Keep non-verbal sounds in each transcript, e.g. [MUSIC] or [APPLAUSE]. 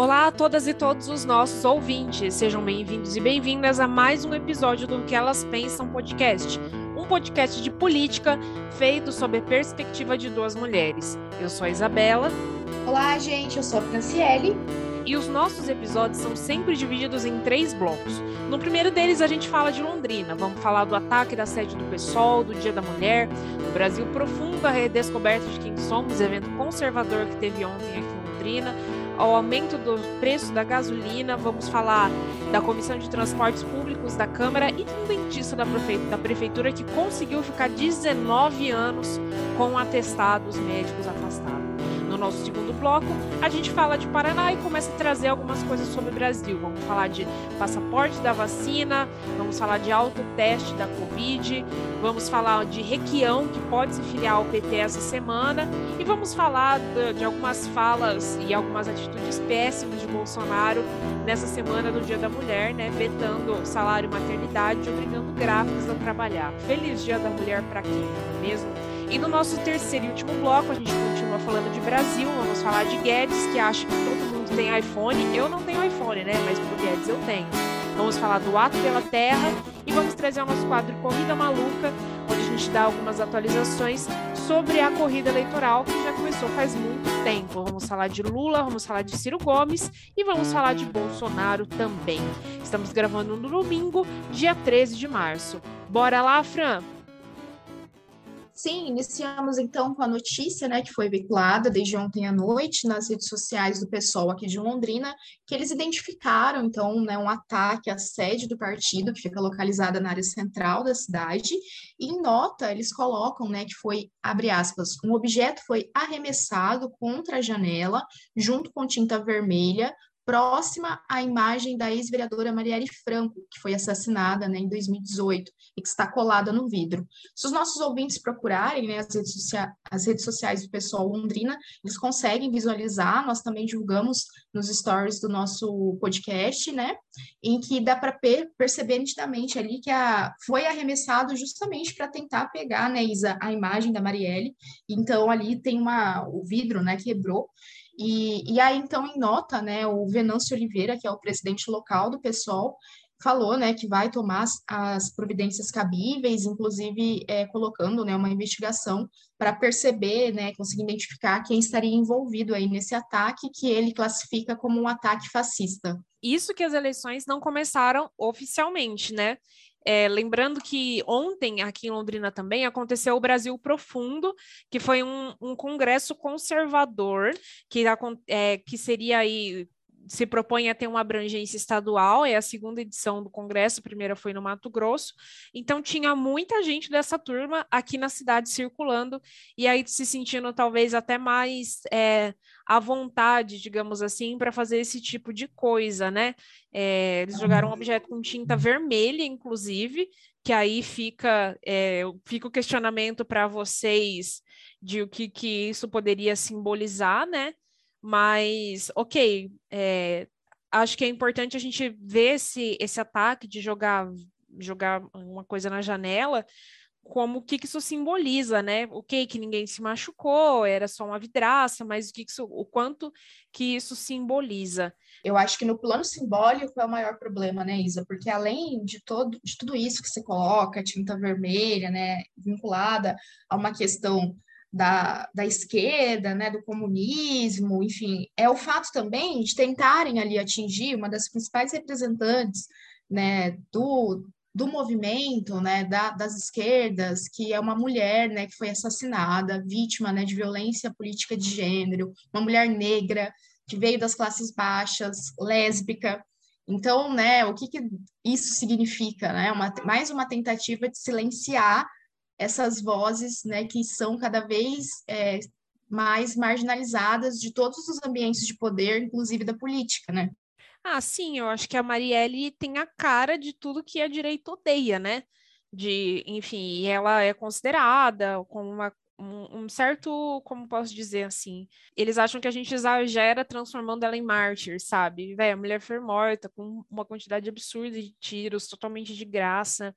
Olá a todas e todos os nossos ouvintes, sejam bem-vindos e bem-vindas a mais um episódio do Que Elas Pensam podcast, um podcast de política feito sob a perspectiva de duas mulheres. Eu sou a Isabela. Olá, gente, eu sou a Franciele. E os nossos episódios são sempre divididos em três blocos. No primeiro deles, a gente fala de Londrina. Vamos falar do ataque da sede do PSOL, do Dia da Mulher, do Brasil Profundo, a redescoberta de quem somos, evento conservador que teve ontem aqui em Londrina ao aumento do preço da gasolina, vamos falar da Comissão de Transportes Públicos da Câmara e de um dentista da, prefe da Prefeitura que conseguiu ficar 19 anos com atestados médicos afastados. No nosso segundo bloco, a gente fala de Paraná e começa a trazer algumas coisas sobre o Brasil. Vamos falar de passaporte da vacina, vamos falar de autoteste da Covid, vamos falar de Requião, que pode se filiar ao PT essa semana, e vamos falar de, de algumas falas e algumas atitudes péssimas de Bolsonaro nessa semana do Dia da Mulher, né? Vetando salário e maternidade, obrigando grávidas a trabalhar. Feliz Dia da Mulher para quem, não é mesmo? E no nosso terceiro e último bloco, a gente continua falando de Brasil, vamos falar de Guedes, que acha que todo mundo tem iPhone. Eu não tenho iPhone, né? Mas pro Guedes eu tenho. Vamos falar do Ato pela Terra e vamos trazer o nosso quadro Corrida Maluca, onde a gente dá algumas atualizações sobre a corrida eleitoral que já começou faz muito tempo. Vamos falar de Lula, vamos falar de Ciro Gomes e vamos falar de Bolsonaro também. Estamos gravando no domingo, dia 13 de março. Bora lá, Fran! Sim, iniciamos então com a notícia, né, que foi veiculada desde ontem à noite nas redes sociais do pessoal aqui de Londrina, que eles identificaram então, né, um ataque à sede do partido, que fica localizada na área central da cidade, e em nota eles colocam, né, que foi, abre aspas, um objeto foi arremessado contra a janela, junto com tinta vermelha, próxima à imagem da ex-vereadora Marielle Franco, que foi assassinada né, em 2018 e que está colada no vidro. Se os nossos ouvintes procurarem né, as, redes as, redes sociais do pessoal Londrina, eles conseguem visualizar, nós também divulgamos nos stories do nosso podcast, né, em que dá para perceber nitidamente ali que a, foi arremessado justamente para tentar pegar, né, Isa, a imagem da Marielle, então ali tem uma, o vidro, né, quebrou, e, e aí, então, em nota, né, o Venâncio Oliveira, que é o presidente local do PSOL, falou, né, que vai tomar as, as providências cabíveis, inclusive é, colocando, né, uma investigação para perceber, né, conseguir identificar quem estaria envolvido aí nesse ataque que ele classifica como um ataque fascista. Isso que as eleições não começaram oficialmente, né? É, lembrando que ontem, aqui em Londrina também, aconteceu o Brasil Profundo, que foi um, um congresso conservador, que, é, que seria aí se propõe a ter uma abrangência estadual, é a segunda edição do Congresso, a primeira foi no Mato Grosso, então tinha muita gente dessa turma aqui na cidade circulando, e aí se sentindo talvez até mais é, à vontade, digamos assim, para fazer esse tipo de coisa, né? É, eles jogaram um objeto com tinta vermelha, inclusive, que aí fica, é, fica o questionamento para vocês de o que, que isso poderia simbolizar, né? Mas, ok, é, acho que é importante a gente ver esse, esse ataque de jogar, jogar uma coisa na janela, como o que, que isso simboliza, né? O que que ninguém se machucou, era só uma vidraça, mas o que, que isso, o quanto que isso simboliza. Eu acho que no plano simbólico é o maior problema, né, Isa? Porque além de todo de tudo isso que você coloca, tinta vermelha, né, vinculada a uma questão da, da esquerda, né, do comunismo, enfim, é o fato também de tentarem ali atingir uma das principais representantes, né, do, do movimento, né, da, das esquerdas, que é uma mulher, né, que foi assassinada, vítima, né, de violência política de gênero, uma mulher negra que veio das classes baixas, lésbica. Então, né, o que, que isso significa, né? Uma, mais uma tentativa de silenciar essas vozes né, que são cada vez é, mais marginalizadas de todos os ambientes de poder, inclusive da política, né? Ah, sim, eu acho que a Marielle tem a cara de tudo que a direita odeia, né? De, enfim, ela é considerada como uma um, certo, como posso dizer assim, eles acham que a gente exagera transformando ela em mártir, sabe? Véi, a mulher foi morta com uma quantidade absurda de tiros, totalmente de graça.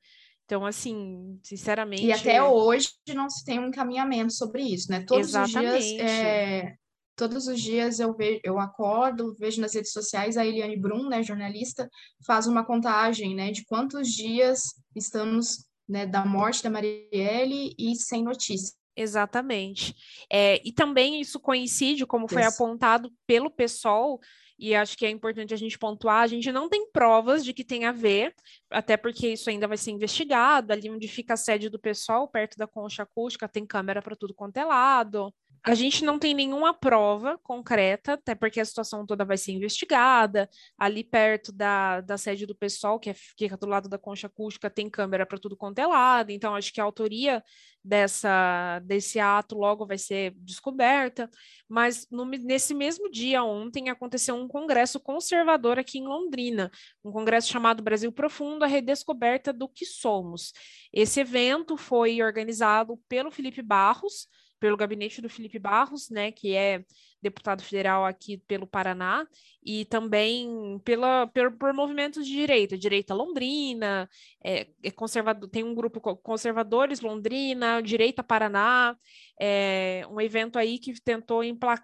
Então, assim, sinceramente. E até hoje não se tem um encaminhamento sobre isso, né? Todos Exatamente. os dias é, todos os dias eu vejo, eu acordo, vejo nas redes sociais a Eliane Brum, né, jornalista, faz uma contagem, né, de quantos dias estamos, né, da morte da Marielle e sem notícia. Exatamente. É, e também isso coincide, como foi apontado pelo PSOL, e acho que é importante a gente pontuar, a gente não tem provas de que tem a ver, até porque isso ainda vai ser investigado, ali onde fica a sede do pessoal, perto da concha acústica, tem câmera para tudo quanto é lado. A gente não tem nenhuma prova concreta, até porque a situação toda vai ser investigada. Ali perto da, da sede do pessoal, que, é, fica do lado da concha acústica, tem câmera para tudo quanto é lado. Então, acho que a autoria dessa, desse ato logo vai ser descoberta. Mas no, nesse mesmo dia, ontem, aconteceu um congresso conservador aqui em Londrina, um congresso chamado Brasil Profundo, a redescoberta do que somos. Esse evento foi organizado pelo Felipe Barros pelo gabinete do Felipe Barros, né, que é deputado federal aqui pelo Paraná, e também pela, por, por movimentos de direita, direita Londrina, é, é conservador, tem um grupo conservadores Londrina, direita Paraná, é, um evento aí que tentou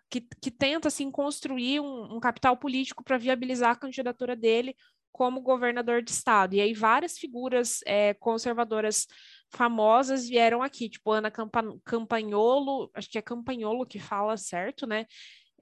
que, que tenta assim construir um, um capital político para viabilizar a candidatura dele como governador de estado. E aí várias figuras é, conservadoras famosas vieram aqui, tipo Ana Campa Campagnolo, acho que é Campagnolo que fala certo, né?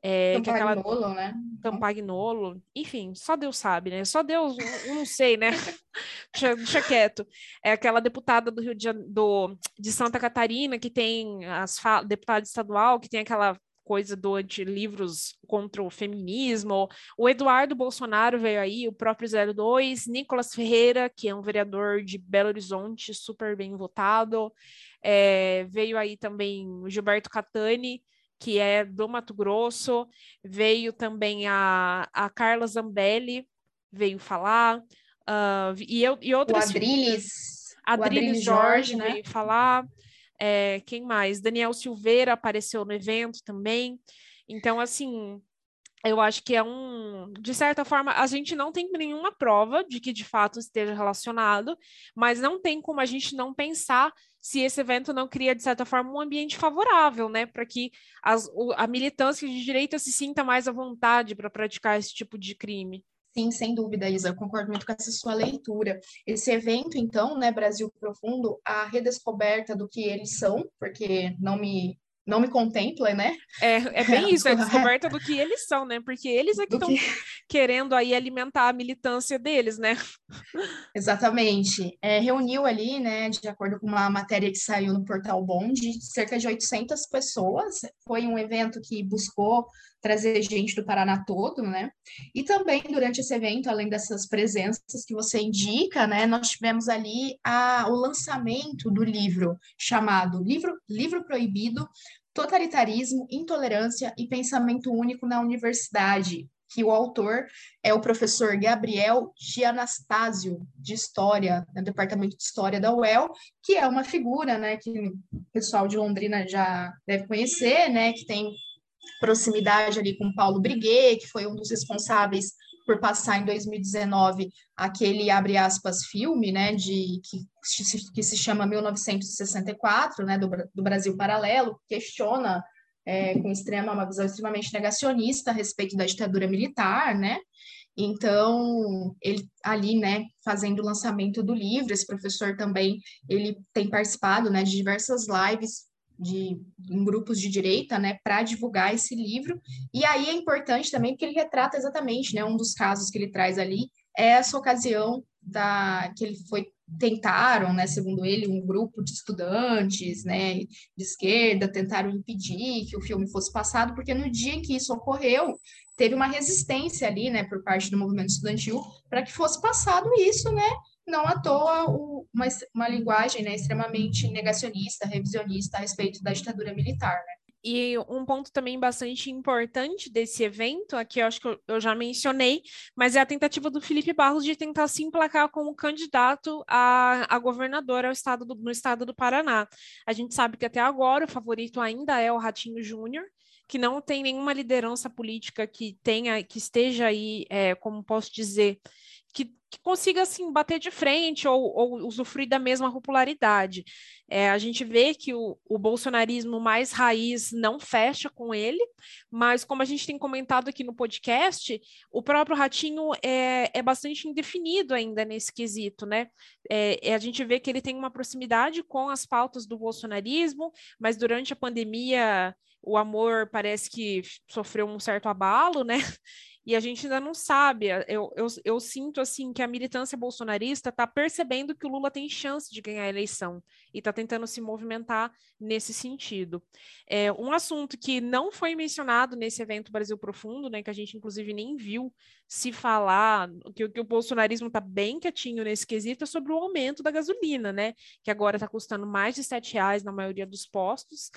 É, Campagnolo, que é aquela... né? Campagnolo, enfim, só Deus sabe, né? Só Deus, eu não sei, né? [LAUGHS] deixa, deixa, quieto. É aquela deputada do Rio de, do, de Santa Catarina que tem as deputada estadual que tem aquela coisa do de livros contra o feminismo. O Eduardo Bolsonaro veio aí, o próprio 02, Nicolas Ferreira, que é um vereador de Belo Horizonte, super bem votado. É, veio aí também o Gilberto Catani, que é do Mato Grosso. Veio também a, a Carla Zambelli, veio falar. Uh, e, eu, e outras... O Adriles. Adriles Jorge, Jorge né? veio falar. É, quem mais? Daniel Silveira apareceu no evento também. Então, assim, eu acho que é um, de certa forma, a gente não tem nenhuma prova de que de fato esteja relacionado, mas não tem como a gente não pensar se esse evento não cria, de certa forma, um ambiente favorável, né, para que as, a militância de direita se sinta mais à vontade para praticar esse tipo de crime. Sim, sem dúvida, Isa, eu concordo muito com essa sua leitura. Esse evento, então, né, Brasil Profundo, a redescoberta do que eles são, porque não me não me contempla, né? É, é bem [LAUGHS] isso, é a descoberta do que eles são, né? Porque eles é que estão que... querendo aí alimentar a militância deles, né? [LAUGHS] Exatamente. É, reuniu ali, né, de acordo com uma matéria que saiu no Portal Bond, cerca de 800 pessoas. Foi um evento que buscou trazer gente do Paraná todo, né? E também durante esse evento, além dessas presenças que você indica, né, nós tivemos ali a, o lançamento do livro chamado Livro, livro Proibido, Totalitarismo, Intolerância e Pensamento Único na Universidade, que o autor é o professor Gabriel Gianastasio, de História, no Departamento de História da UEL, que é uma figura, né, que o pessoal de Londrina já deve conhecer, né, que tem proximidade ali com Paulo Briguet, que foi um dos responsáveis por passar em 2019 aquele abre aspas filme, né, de que, que se chama 1964, né, do, do Brasil Paralelo, questiona é, com extrema uma visão extremamente negacionista a respeito da ditadura militar, né? Então, ele ali, né, fazendo o lançamento do livro, esse professor também, ele tem participado, né, de diversas lives de em grupos de direita, né, para divulgar esse livro. E aí é importante também porque ele retrata exatamente, né, um dos casos que ele traz ali é essa ocasião da que ele foi tentaram, né, segundo ele, um grupo de estudantes, né, de esquerda tentaram impedir que o filme fosse passado, porque no dia em que isso ocorreu, teve uma resistência ali, né, por parte do movimento estudantil para que fosse passado isso, né, não à toa o, uma, uma linguagem né, extremamente negacionista, revisionista a respeito da ditadura militar. Né? E um ponto também bastante importante desse evento, aqui eu acho que eu, já mencionei, mas é a tentativa do Felipe Barros de tentar se emplacar como candidato a, a governador ao estado do, no estado do Paraná. A gente sabe que até agora o favorito ainda é o Ratinho Júnior, que não tem nenhuma liderança política que tenha, que esteja aí, é, como posso dizer, que, que consiga assim bater de frente ou, ou usufruir da mesma popularidade. É, a gente vê que o, o bolsonarismo mais raiz não fecha com ele, mas como a gente tem comentado aqui no podcast, o próprio Ratinho é, é bastante indefinido ainda nesse quesito, né? É, é, a gente vê que ele tem uma proximidade com as pautas do bolsonarismo, mas durante a pandemia o amor parece que sofreu um certo abalo, né? E a gente ainda não sabe. Eu, eu, eu sinto assim que a militância bolsonarista está percebendo que o Lula tem chance de ganhar a eleição e está tentando se movimentar nesse sentido. É, um assunto que não foi mencionado nesse evento Brasil Profundo, né, que a gente inclusive nem viu se falar, que, que o bolsonarismo está bem quietinho nesse quesito, é sobre o aumento da gasolina, né? Que agora está custando mais de sete reais na maioria dos postos.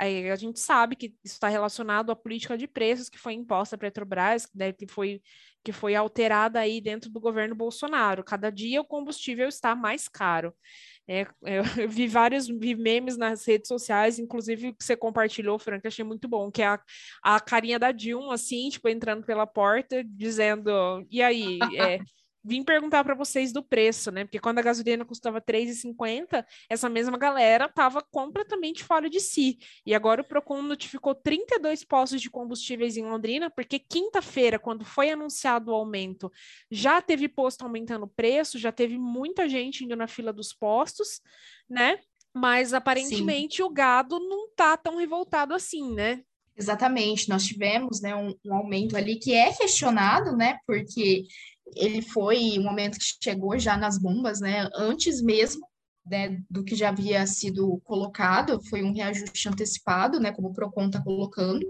Aí a gente sabe que isso está relacionado à política de preços que foi imposta à Petrobras, né, que foi que foi alterada aí dentro do governo Bolsonaro. Cada dia o combustível está mais caro. É, [LAUGHS] eu vi vários vi memes nas redes sociais, inclusive que você compartilhou, Frank, achei muito bom, que é a, a carinha da Dilma, assim, tipo, entrando pela porta, dizendo, e aí, é, vim perguntar para vocês do preço, né? Porque quando a gasolina custava R$3,50, essa mesma galera estava completamente fora de si. E agora o Procon notificou 32 postos de combustíveis em Londrina, porque quinta-feira, quando foi anunciado o aumento, já teve posto aumentando o preço, já teve muita gente indo na fila dos postos, né? Mas aparentemente Sim. o gado não está tão revoltado assim, né? Exatamente, nós tivemos né, um, um, aumento ali que é questionado, né? Porque ele foi um momento que chegou já nas bombas, né? Antes mesmo né, do que já havia sido colocado, foi um reajuste antecipado, né, como o Procon está colocando.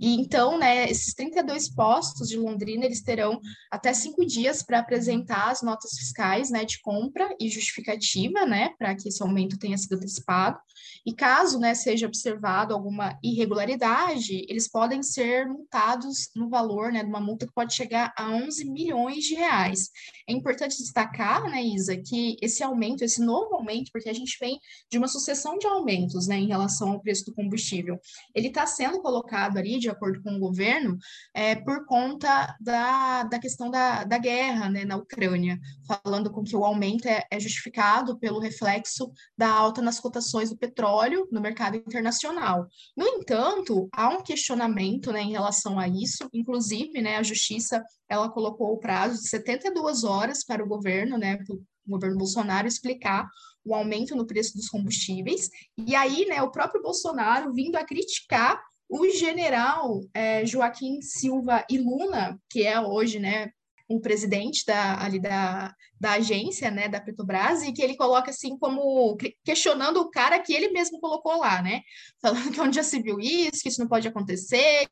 E então, né, esses 32 postos de Londrina, eles terão até cinco dias para apresentar as notas fiscais, né, de compra e justificativa, né, para que esse aumento tenha sido antecipado. E caso, né, seja observado alguma irregularidade, eles podem ser multados no valor, né, de uma multa que pode chegar a 11 milhões de reais. É importante destacar, né, Isa, que esse aumento, esse novo aumento porque a gente vem de uma sucessão de aumentos né, em relação ao preço do combustível. Ele está sendo colocado ali, de acordo com o governo, é, por conta da, da questão da, da guerra né, na Ucrânia, falando com que o aumento é, é justificado pelo reflexo da alta nas cotações do petróleo no mercado internacional. No entanto, há um questionamento né, em relação a isso, inclusive né, a Justiça ela colocou o prazo de 72 horas para o governo, né, o governo Bolsonaro explicar o aumento no preço dos combustíveis. E aí, né, o próprio Bolsonaro vindo a criticar o general é, Joaquim Silva e Luna, que é hoje, né, um presidente da, ali da, da agência, né, da Petrobras, e que ele coloca assim como questionando o cara que ele mesmo colocou lá, né, [LAUGHS] falando que onde já se viu isso, que isso não pode acontecer,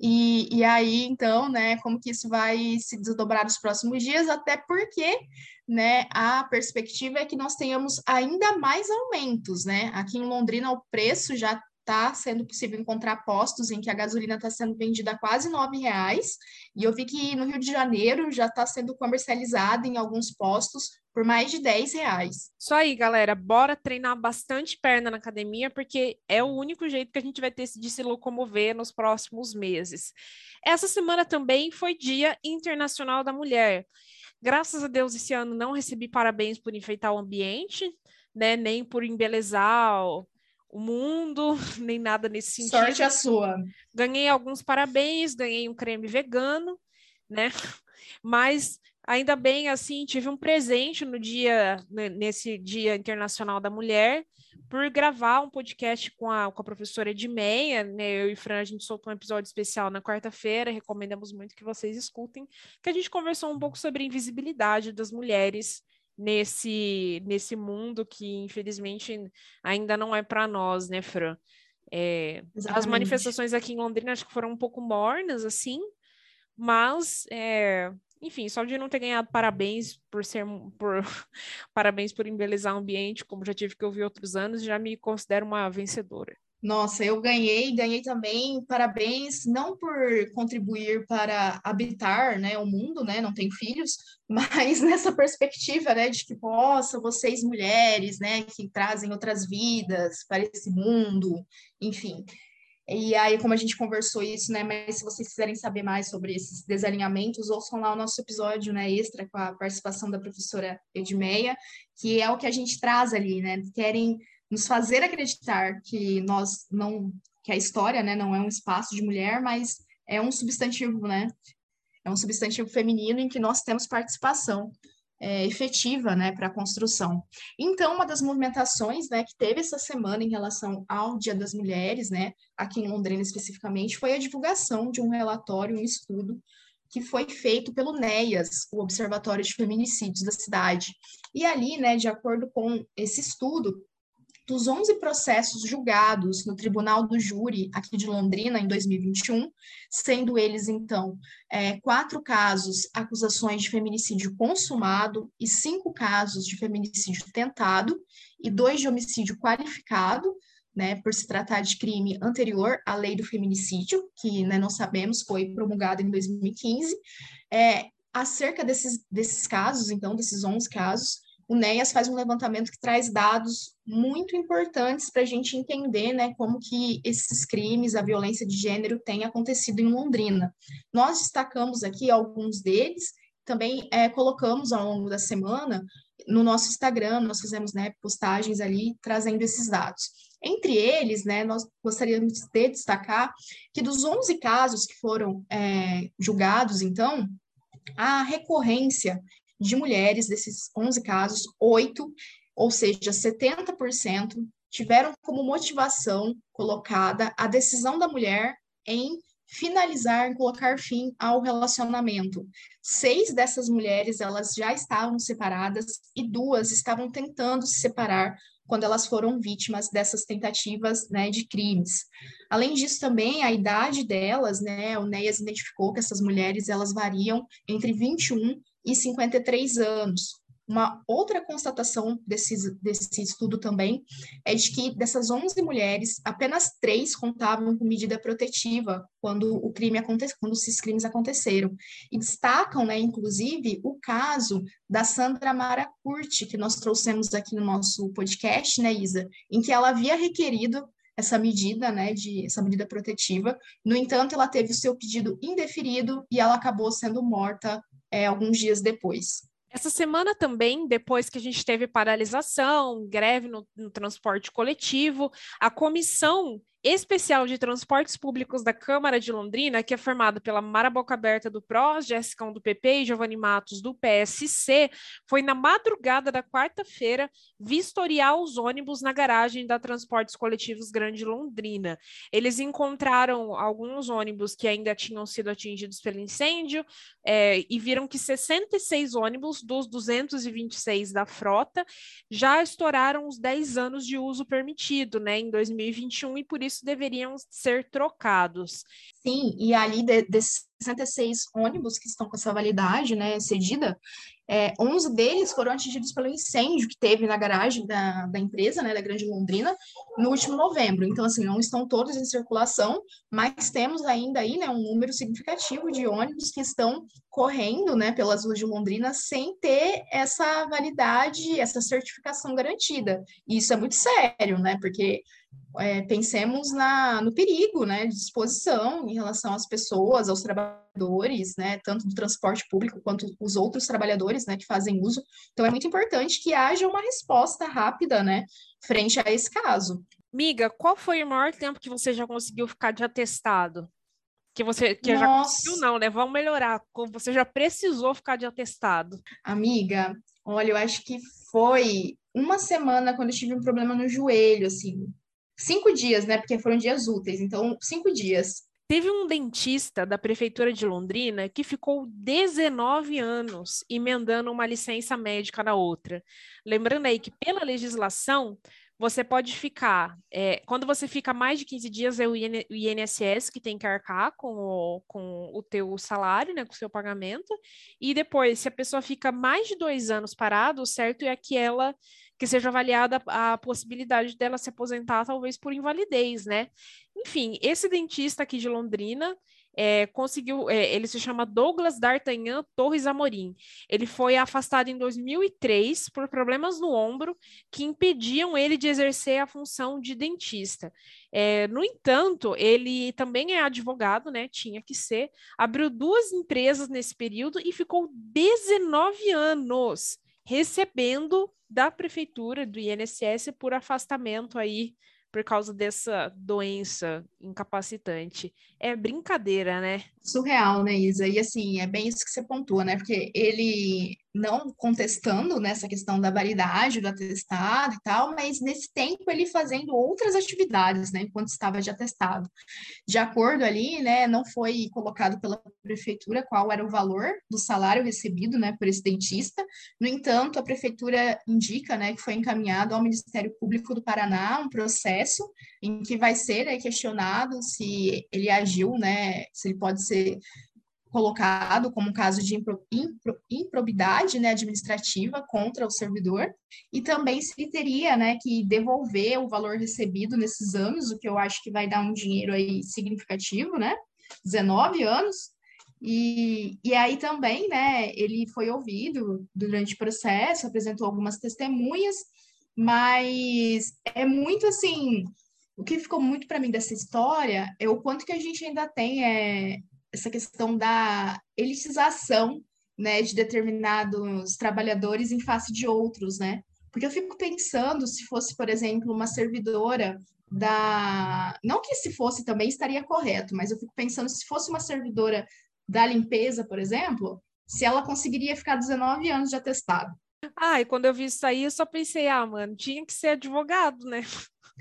e, e aí, então, né, como que isso vai se desdobrar nos próximos dias, até porque né, a perspectiva é que nós tenhamos ainda mais aumentos, né? Aqui em Londrina o preço já está sendo possível encontrar postos em que a gasolina está sendo vendida a quase nove reais, e eu vi que no Rio de Janeiro já está sendo comercializada em alguns postos por mais de 10 reais. Isso aí, galera. Bora treinar bastante perna na academia, porque é o único jeito que a gente vai ter de se locomover nos próximos meses. Essa semana também foi Dia Internacional da Mulher. Graças a Deus, esse ano não recebi parabéns por enfeitar o ambiente, né? Nem por embelezar o, mundo, [LAUGHS] nem nada nesse sentido. Sorte a sua. Ganhei alguns parabéns, ganhei um creme vegano, né? Mas ainda bem, assim, tive um presente no dia, né, nesse Dia Internacional da Mulher, por gravar um podcast com a, com a professora Edmeia, né? Eu e Fran, a gente soltou um episódio especial na quarta-feira, recomendamos muito que vocês escutem, que a gente conversou um pouco sobre a invisibilidade das mulheres nesse, nesse mundo que, infelizmente, ainda não é para nós, né, Fran? É, as manifestações aqui em Londrina acho que foram um pouco mornas, assim, mas é, enfim, só de não ter ganhado parabéns por ser por [LAUGHS] parabéns por embelezar o ambiente, como já tive que ouvir outros anos, já me considero uma vencedora. Nossa, eu ganhei, ganhei também parabéns, não por contribuir para habitar, né, o mundo, né, não tenho filhos, [LAUGHS] mas nessa perspectiva, né, de que, possa, vocês mulheres, né, que trazem outras vidas para esse mundo, enfim, E aí, como a gente conversou isso, né? Mas se vocês quiserem saber mais sobre esses desalinhamentos, ouçam lá o nosso episódio, né, extra com a participação da professora Edmeia, que é o que a gente traz ali, né? Querem nos fazer acreditar que nós não, que a história, né, não é um espaço de mulher, mas é um substantivo, né? É um substantivo feminino em que nós temos participação é, efetiva né, para a construção. Então, uma das movimentações né, que teve essa semana em relação ao Dia das Mulheres, né, aqui em Londrina especificamente, foi a divulgação de um relatório, um estudo que foi feito pelo NEAS, o Observatório de Feminicídios da cidade. E ali, né, de acordo com esse estudo, dos 11 processos julgados no Tribunal do Júri aqui de Londrina em 2021, sendo eles, então, é, quatro casos acusações de feminicídio consumado e cinco casos de feminicídio tentado e dois de homicídio qualificado, né, por se tratar de crime anterior à lei do feminicídio, que né, não sabemos, foi promulgada em 2015. É, acerca desses, desses casos, então, desses 11 casos, o NEAS faz um levantamento que traz dados muito importantes para a gente entender né, como que esses crimes, a violência de gênero tem acontecido em Londrina. Nós destacamos aqui alguns deles, também é, colocamos ao longo da semana no nosso Instagram, nós fizemos né, postagens ali trazendo esses dados. Entre eles, né, nós gostaríamos de destacar que dos 11 casos que foram é, julgados, então, a recorrência de mulheres, desses 11 casos, oito, ou seja, 70%, tiveram como motivação colocada a decisão da mulher em finalizar, em colocar fim ao relacionamento. Seis dessas mulheres, elas já estavam separadas e duas estavam tentando se separar quando elas foram vítimas dessas tentativas né, de crimes. Além disso, também a idade delas, né, o NEAS identificou que essas mulheres elas variam entre 21 e 53 anos. Uma outra constatação desse, desse estudo também é de que dessas 11 mulheres, apenas três contavam com medida protetiva quando o crime aconteceu, quando esses crimes aconteceram. E destacam, né, inclusive, o caso da Sandra Mara Curti, que nós trouxemos aqui no nosso podcast, né, Isa, em que ela havia requerido essa medida, né, de essa medida protetiva. No entanto, ela teve o seu pedido indeferido e ela acabou sendo morta é, alguns dias depois. Essa semana também, depois que a gente teve paralisação, greve no, no transporte coletivo, a comissão especial de transportes públicos da Câmara de Londrina, que é formada pela Mara Boca Aberta do PROS, Jéssica do PP e Giovanni Matos do PSC, foi na madrugada da quarta-feira vistoriar os ônibus na garagem da Transportes Coletivos Grande Londrina. Eles encontraram alguns ônibus que ainda tinham sido atingidos pelo incêndio é, e viram que 66 ônibus dos 226 da frota já estouraram os 10 anos de uso permitido, né, em 2021, e por isso isso deveriam ser trocados. Sim, e ali de, desses 66 ônibus que estão com essa validade né, cedida, é, 11 deles foram atingidos pelo incêndio que teve na garagem da, da empresa, né, da Grande Londrina, no último novembro. Então, assim, não estão todos em circulação, mas temos ainda aí né, um número significativo de ônibus que estão correndo né, pelas ruas de Londrina sem ter essa validade, essa certificação garantida. E isso é muito sério, né? Porque é, pensemos na, no perigo né, de exposição em relação às pessoas, aos trabalhadores, né, tanto do transporte público quanto os outros trabalhadores né, que fazem uso. Então, é muito importante que haja uma resposta rápida né, frente a esse caso. Miga, qual foi o maior tempo que você já conseguiu ficar de atestado? Que você que já conseguiu, não, né? Vamos melhorar. Você já precisou ficar de atestado. Amiga, olha, eu acho que foi uma semana quando eu tive um problema no joelho, assim cinco dias, né? Porque foram dias úteis, então cinco dias. Teve um dentista da prefeitura de Londrina que ficou 19 anos emendando uma licença médica na outra. Lembrando aí que, pela legislação, você pode ficar, é, quando você fica mais de 15 dias, é o INSS que tem que arcar com o, com o teu salário, né, com o seu pagamento, e depois, se a pessoa fica mais de dois anos parado, o certo é que ela, que seja avaliada a possibilidade dela se aposentar, talvez por invalidez, né? Enfim, esse dentista aqui de Londrina, é, conseguiu, é, ele se chama Douglas D'Artagnan Torres Amorim. Ele foi afastado em 2003 por problemas no ombro que impediam ele de exercer a função de dentista. É, no entanto, ele também é advogado, né? Tinha que ser. Abriu duas empresas nesse período e ficou 19 anos recebendo da prefeitura do INSS por afastamento aí por causa dessa doença incapacitante. É brincadeira, né? Surreal, né, Isa? E assim, é bem isso que você pontua, né? Porque ele não contestando nessa questão da validade do atestado e tal, mas nesse tempo ele fazendo outras atividades, né, enquanto estava de atestado. De acordo ali, né, não foi colocado pela prefeitura qual era o valor do salário recebido, né, por esse dentista. No entanto, a prefeitura indica, né, que foi encaminhado ao Ministério Público do Paraná um processo em que vai ser né, questionado se ele agiu, né, se ele pode ser colocado como um caso de impro, impro, improbidade né, administrativa contra o servidor, e também se teria né, que devolver o valor recebido nesses anos, o que eu acho que vai dar um dinheiro aí significativo, né? 19 anos. E, e aí também, né, ele foi ouvido durante o processo, apresentou algumas testemunhas, mas é muito assim, o que ficou muito para mim dessa história é o quanto que a gente ainda tem é, essa questão da elitização né, de determinados trabalhadores em face de outros, né? Porque eu fico pensando se fosse, por exemplo, uma servidora da. Não que se fosse também estaria correto, mas eu fico pensando se fosse uma servidora da limpeza, por exemplo, se ela conseguiria ficar 19 anos de atestado. Ah, e quando eu vi isso aí, eu só pensei, ah, mano, tinha que ser advogado, né?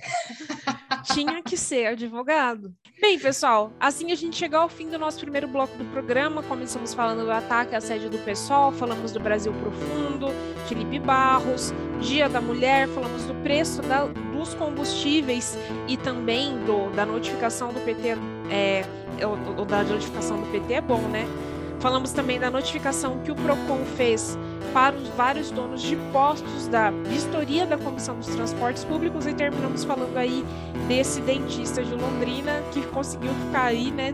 [LAUGHS] tinha que ser advogado. Bem, pessoal, assim a gente chegou ao fim do nosso primeiro bloco do programa. Começamos falando do ataque à sede do PSOL, falamos do Brasil Profundo, Felipe Barros, Dia da Mulher, falamos do preço da, dos combustíveis e também do, da notificação do PT. É, o, o da notificação do PT é bom, né? Falamos também da notificação que o PROCON fez para os vários donos de postos da vistoria da Comissão dos Transportes Públicos e terminamos falando aí desse dentista de Londrina que conseguiu ficar aí, né,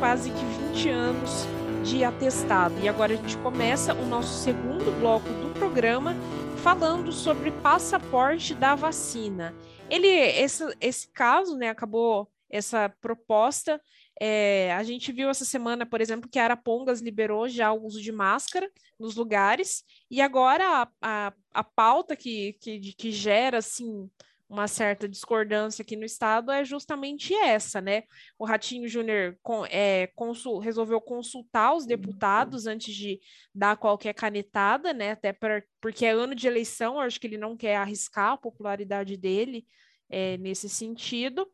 quase que 20 anos de atestado. E agora a gente começa o nosso segundo bloco do programa falando sobre passaporte da vacina. Ele esse, esse caso, né, acabou essa proposta é, a gente viu essa semana, por exemplo, que Arapongas liberou já o uso de máscara nos lugares, e agora a, a, a pauta que, que, que gera, assim, uma certa discordância aqui no estado é justamente essa, né? O Ratinho Júnior é, consul, resolveu consultar os deputados antes de dar qualquer canetada, né? Até pra, porque é ano de eleição, acho que ele não quer arriscar a popularidade dele é, nesse sentido.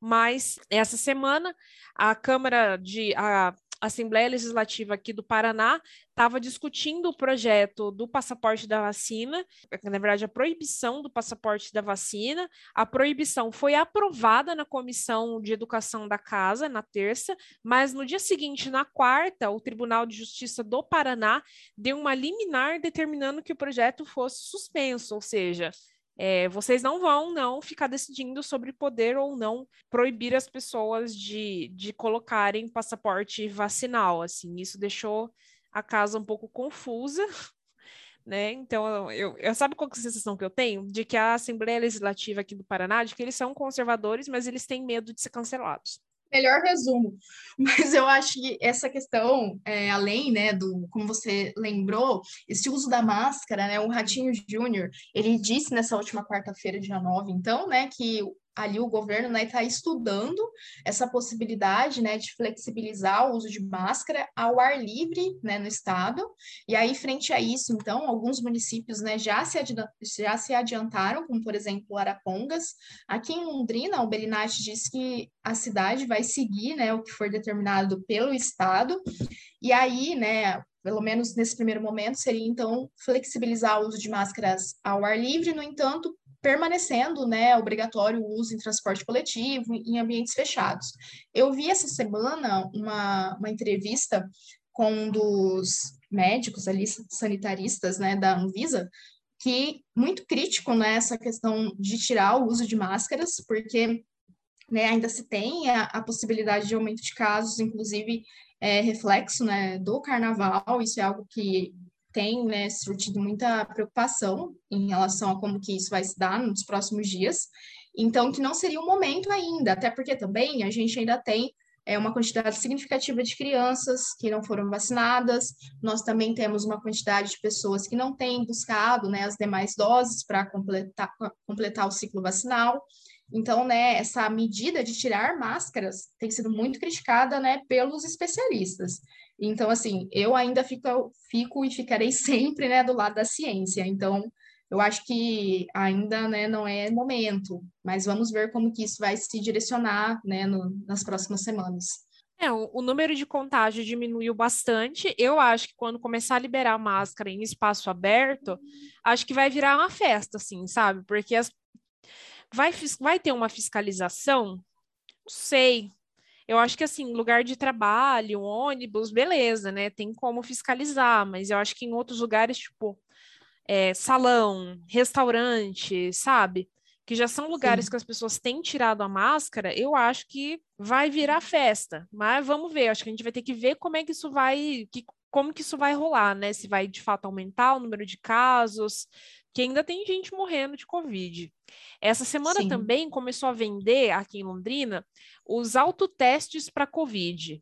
Mas essa semana a Câmara de a Assembleia Legislativa aqui do Paraná estava discutindo o projeto do passaporte da vacina, na verdade, a proibição do passaporte da vacina. A proibição foi aprovada na Comissão de Educação da Casa na terça, mas no dia seguinte, na quarta, o Tribunal de Justiça do Paraná deu uma liminar determinando que o projeto fosse suspenso, ou seja, é, vocês não vão não ficar decidindo sobre poder ou não proibir as pessoas de, de colocarem passaporte vacinal. Assim, isso deixou a casa um pouco confusa, [LAUGHS] né? Então, eu, eu sabe qual é a sensação que eu tenho de que a Assembleia Legislativa aqui do Paraná, de que eles são conservadores, mas eles têm medo de ser cancelados melhor resumo. [LAUGHS] Mas eu acho que essa questão, é, além, né, do, como você lembrou, esse uso da máscara, né, o Ratinho Júnior, ele disse nessa última quarta-feira, dia 9, então, né, que ali o governo está né, tá estudando essa possibilidade né, de flexibilizar o uso de máscara ao ar livre né, no estado. E aí, frente a isso, então, alguns municípios né, já, se já se adiantaram, como por exemplo Arapongas. Aqui em Londrina, o Belinati disse que a cidade vai seguir né, o que for determinado pelo estado. E aí, né, pelo menos nesse primeiro momento, seria então flexibilizar o uso de máscaras ao ar livre, no entanto, permanecendo né, obrigatório o uso em transporte coletivo, em ambientes fechados. Eu vi essa semana uma, uma entrevista com um dos médicos ali, sanitaristas né, da Anvisa, que muito crítico nessa né, questão de tirar o uso de máscaras, porque né, ainda se tem a, a, possibilidade de aumento de casos, inclusive é, reflexo né, do carnaval, isso é algo que tem né, surtido muita preocupação em relação a como que isso vai se dar nos próximos dias. Então, que não seria o momento ainda, até porque também a gente ainda tem é, uma quantidade significativa de crianças que não foram vacinadas, nós também temos uma quantidade de pessoas que não têm buscado né, as demais doses para completar, completar o ciclo vacinal. Então, né, essa medida de tirar máscaras tem sido muito criticada, né, pelos especialistas. Então, assim, eu ainda fico, fico e ficarei [LAUGHS] sempre, né, do lado da ciência. Então, eu acho que ainda, né, não é momento, mas vamos ver como que isso vai se direcionar, né, no, nas próximas semanas. É, o, número de contágio diminuiu bastante. Eu acho que quando começar a liberar máscara em espaço aberto, acho que vai virar uma festa, assim, sabe? Porque as, Vai, vai ter uma fiscalização? Não sei. Eu acho que assim, lugar de trabalho, ônibus, beleza, né? Tem como fiscalizar, mas eu acho que em outros lugares, tipo, é, salão, restaurante, sabe? Que já são lugares Sim. que as pessoas têm tirado a máscara, eu acho que vai virar festa. Mas vamos ver, acho que a gente vai ter que ver como é que isso vai, que, como que isso vai rolar, né? Se vai de fato aumentar o número de casos, que ainda tem gente morrendo de Covid. Essa semana Sim. também começou a vender aqui em Londrina os autotestes para Covid.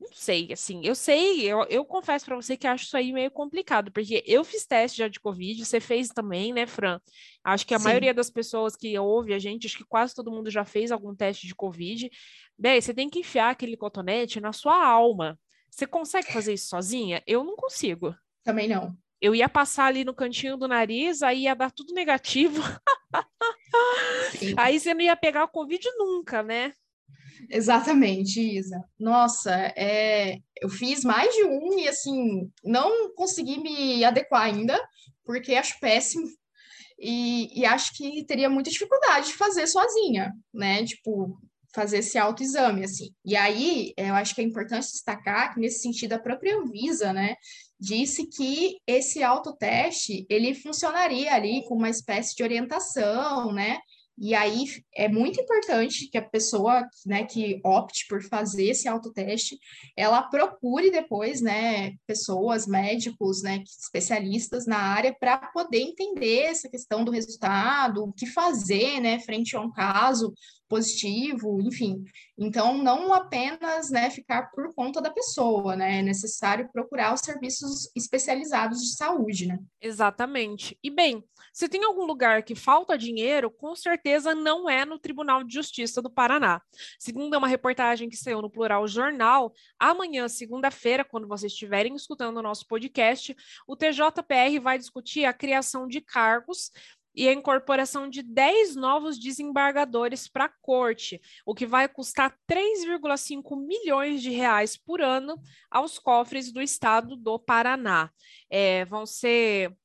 Não sei, assim, eu sei, eu, eu confesso para você que acho isso aí meio complicado, porque eu fiz teste já de Covid, você fez também, né, Fran? Acho que a Sim. maioria das pessoas que ouve a gente, acho que quase todo mundo já fez algum teste de Covid. Bem, você tem que enfiar aquele cotonete na sua alma. Você consegue fazer isso sozinha? Eu não consigo. Também não eu ia passar ali no cantinho do nariz, aí ia dar tudo negativo. aí você não ia pegar o Covid nunca, né? Exatamente, Isa. Nossa, é, eu fiz mais de um e assim, não consegui me adequar ainda, porque acho péssimo. E, e acho que teria muita dificuldade de fazer sozinha, né? Tipo, fazer esse autoexame, assim. E aí, eu acho que é importante destacar que, nesse sentido, a própria Anvisa, né, disse que esse autoteste, ele funcionaria ali com uma espécie de orientação, né, e aí é muito importante que a pessoa né, que opte por fazer esse autoteste, ela procure depois né, pessoas, médicos, né, especialistas na área, para poder entender essa questão do resultado, o que fazer né, frente a um caso positivo, enfim. Então, não apenas né, ficar por conta da pessoa, né? É necessário procurar os serviços especializados de saúde, né? Exatamente. E bem, se tem algum lugar que falta dinheiro, com certeza não é no Tribunal de Justiça do Paraná. Segundo uma reportagem que saiu no Plural Jornal, amanhã, segunda-feira, quando vocês estiverem escutando o nosso podcast, o TJPR vai discutir a criação de cargos e a incorporação de 10 novos desembargadores para a corte, o que vai custar 3,5 milhões de reais por ano aos cofres do estado do Paraná. É, vão ser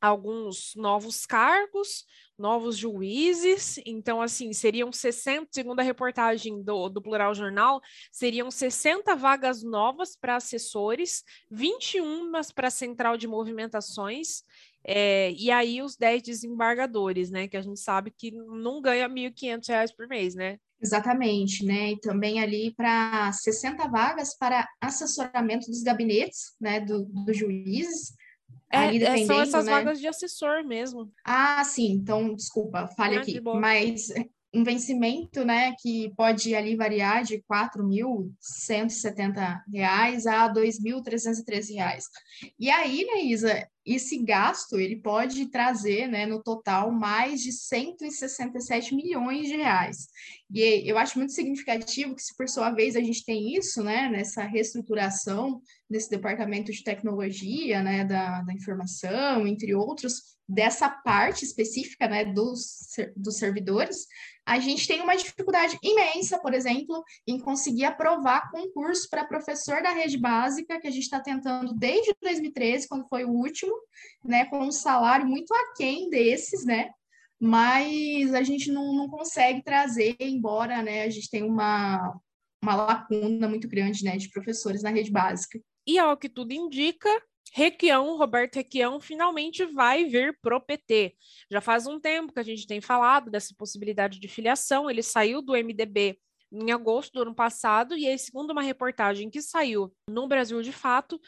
alguns novos cargos, novos juízes, então, assim, seriam 60, segundo a reportagem do, do Plural Jornal, seriam 60 vagas novas para assessores, 21 para a Central de Movimentações é, e aí os 10 desembargadores, né? Que a gente sabe que não ganha R$ 1.500 por mês, né? Exatamente, né? E também ali para 60 vagas para assessoramento dos gabinetes, né? Do, dos juízes. É, é são essas né? vagas de assessor mesmo. Ah, sim. Então, desculpa, falha ah, aqui. Mas um vencimento, né, que pode ali variar de R$ 4.170 a R$ 2.313. E aí, né, Isa, esse gasto ele pode trazer, né, no total, mais de 167 milhões de reais. E eu acho muito significativo que, se por sua vez a gente tem isso, né, nessa reestruturação desse departamento de tecnologia, né, da, da informação, entre outros, dessa parte específica, né, dos, dos servidores, a gente tem uma dificuldade imensa, por exemplo, em conseguir aprovar concurso para professor da rede básica, que a gente está tentando desde 2013, quando foi o último, né, com um salário muito aquém desses, né, mas a gente não, não consegue trazer, embora, né, a gente tenha uma, uma lacuna muito grande, né, de professores na rede básica. E ao que tudo indica, Requião, Roberto Requião, finalmente vai vir pro PT. Já faz um tempo que a gente tem falado dessa possibilidade de filiação. Ele saiu do MDB em agosto do ano passado, e aí, segundo uma reportagem que saiu no Brasil de Fato,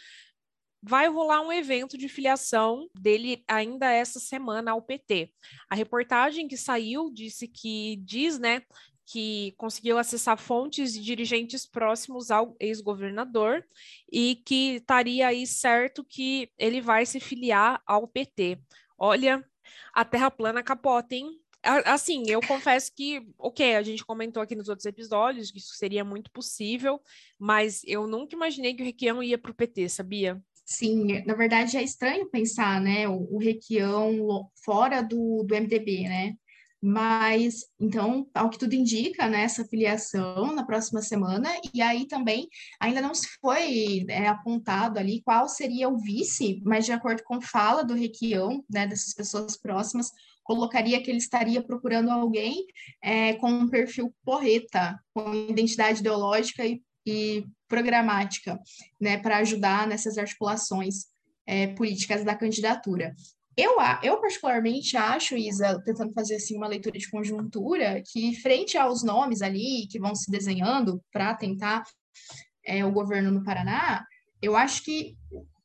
vai rolar um evento de filiação dele ainda essa semana ao PT. A reportagem que saiu disse que diz, né, que conseguiu acessar fontes de dirigentes próximos ao ex-governador e que estaria aí certo que ele vai se filiar ao PT. Olha, a terra plana capota, hein? Assim, eu confesso que, ok, a gente comentou aqui nos outros episódios que isso seria muito possível, mas eu nunca imaginei que o Requião ia para o PT, sabia? Sim, na verdade é estranho pensar, né, o, o Requião fora do, do MDB, né? Mas, então, ao que tudo indica, né, essa filiação na próxima semana, e aí também ainda não se foi é, apontado ali qual seria o vice, mas de acordo com fala do Requião, né, dessas pessoas próximas, colocaria que ele estaria procurando alguém é, com um perfil porreta, com identidade ideológica e, e programática, né, para ajudar nessas articulações é, políticas da candidatura. Eu, eu particularmente acho, Isa, tentando fazer assim uma leitura de conjuntura, que frente aos nomes ali que vão se desenhando para tentar é, o governo no Paraná, eu acho que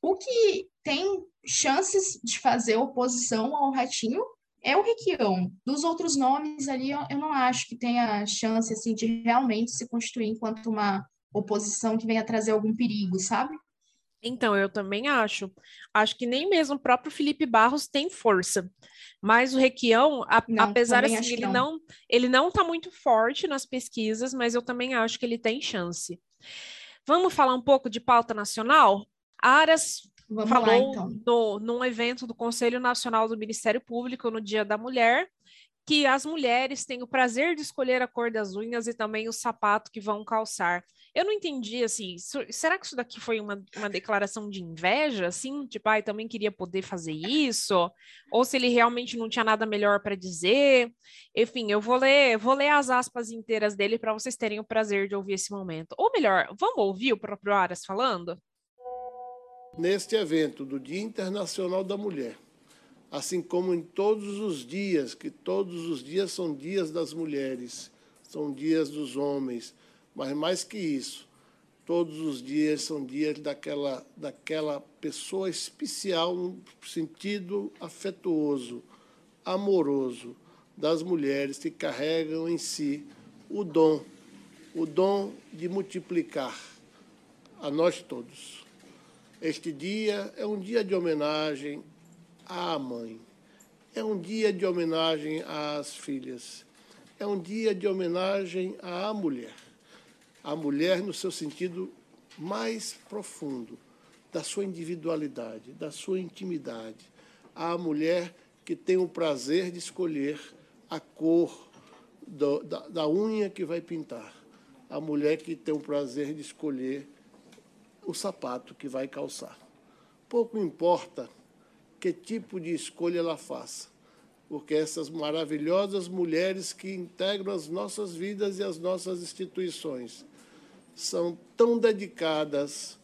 o que tem chances de fazer oposição ao Ratinho é o Requião. Dos outros nomes ali, eu, não acho que tenha chance assim de realmente se constituir enquanto uma oposição que venha trazer algum perigo, sabe? Então, eu também acho. Acho que nem mesmo o próprio Felipe Barros tem força. Mas o Requião, a, não, apesar assim, ele não. não, ele não está muito forte nas pesquisas, mas eu também acho que ele tem chance. Vamos falar um pouco de pauta nacional? Aras Vamos falou lá, então. no, num evento do Conselho Nacional do Ministério Público no Dia da Mulher que as mulheres têm o prazer de escolher a cor das unhas e também o sapato que vão calçar. Eu não entendi, assim, será que isso daqui foi uma, uma declaração de inveja, assim? Tipo, ai, ah, também queria poder fazer isso? Ou se ele realmente não tinha nada melhor para dizer? Enfim, eu vou ler, vou ler as aspas inteiras dele para vocês terem o prazer de ouvir esse momento. Ou melhor, vamos ouvir o próprio Aras falando? Neste evento do Dia Internacional da Mulher, assim como em todos os dias, que todos os dias são dias das mulheres, são dias dos homens, mas mais que isso, todos os dias são dias daquela, daquela pessoa especial no sentido afetuoso, amoroso das mulheres que carregam em si o dom, o dom de multiplicar a nós todos. Este dia é um dia de homenagem à mãe, é um dia de homenagem às filhas, é um dia de homenagem à mulher a mulher no seu sentido mais profundo, da sua individualidade, da sua intimidade. A mulher que tem o prazer de escolher a cor do, da, da unha que vai pintar. A mulher que tem o prazer de escolher o sapato que vai calçar. Pouco importa que tipo de escolha ela faça, porque essas maravilhosas mulheres que integram as nossas vidas e as nossas instituições são tão dedicadas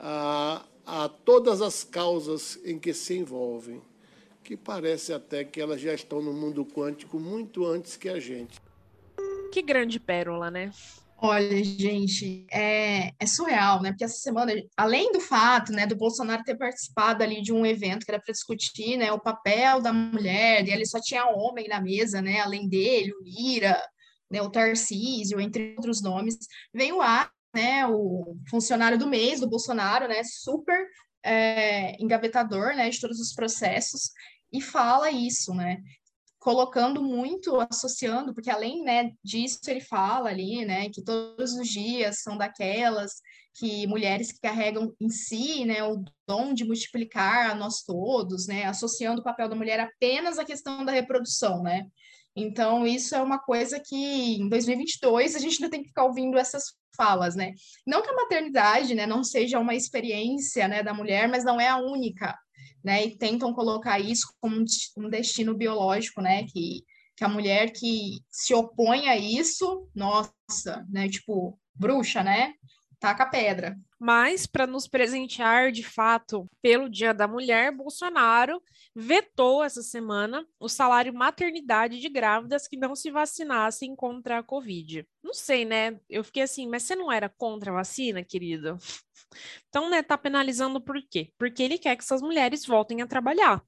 a, a todas as causas em que se envolvem, que parece até que elas já estão no mundo quântico muito antes que a gente. Que grande pérola, né? Olha, gente, é, é, surreal, né? Porque essa semana, além do fato, né, do Bolsonaro ter participado ali de um evento que era para discutir, né, o papel da mulher, e ele só tinha homem na mesa, né, além dele, o Lira, né, o Tarcísio, entre outros nomes, veio a, né, o funcionário do mês do Bolsonaro, né, super é, engavetador, né, de todos os processos, e fala isso, né, colocando muito, associando, porque além, né, disso ele fala ali, né, que todos os dias são daquelas que mulheres que carregam em si, né, o dom de multiplicar a nós todos, né, associando o papel da mulher apenas à questão da reprodução, né, então, isso é uma coisa que em 2022 a gente ainda tem que ficar ouvindo essas falas, né? Não que a maternidade, né, não seja uma experiência, né, da mulher, mas não é a única, né? E tentam colocar isso como um destino biológico, né, que que a mulher que se opõe a isso, nossa, né, tipo, bruxa, né? Taca pedra. Mas, para nos presentear de fato pelo Dia da Mulher, Bolsonaro vetou essa semana o salário maternidade de grávidas que não se vacinassem contra a Covid. Não sei, né? Eu fiquei assim, mas você não era contra a vacina, querido? Então, né, tá penalizando por quê? Porque ele quer que essas mulheres voltem a trabalhar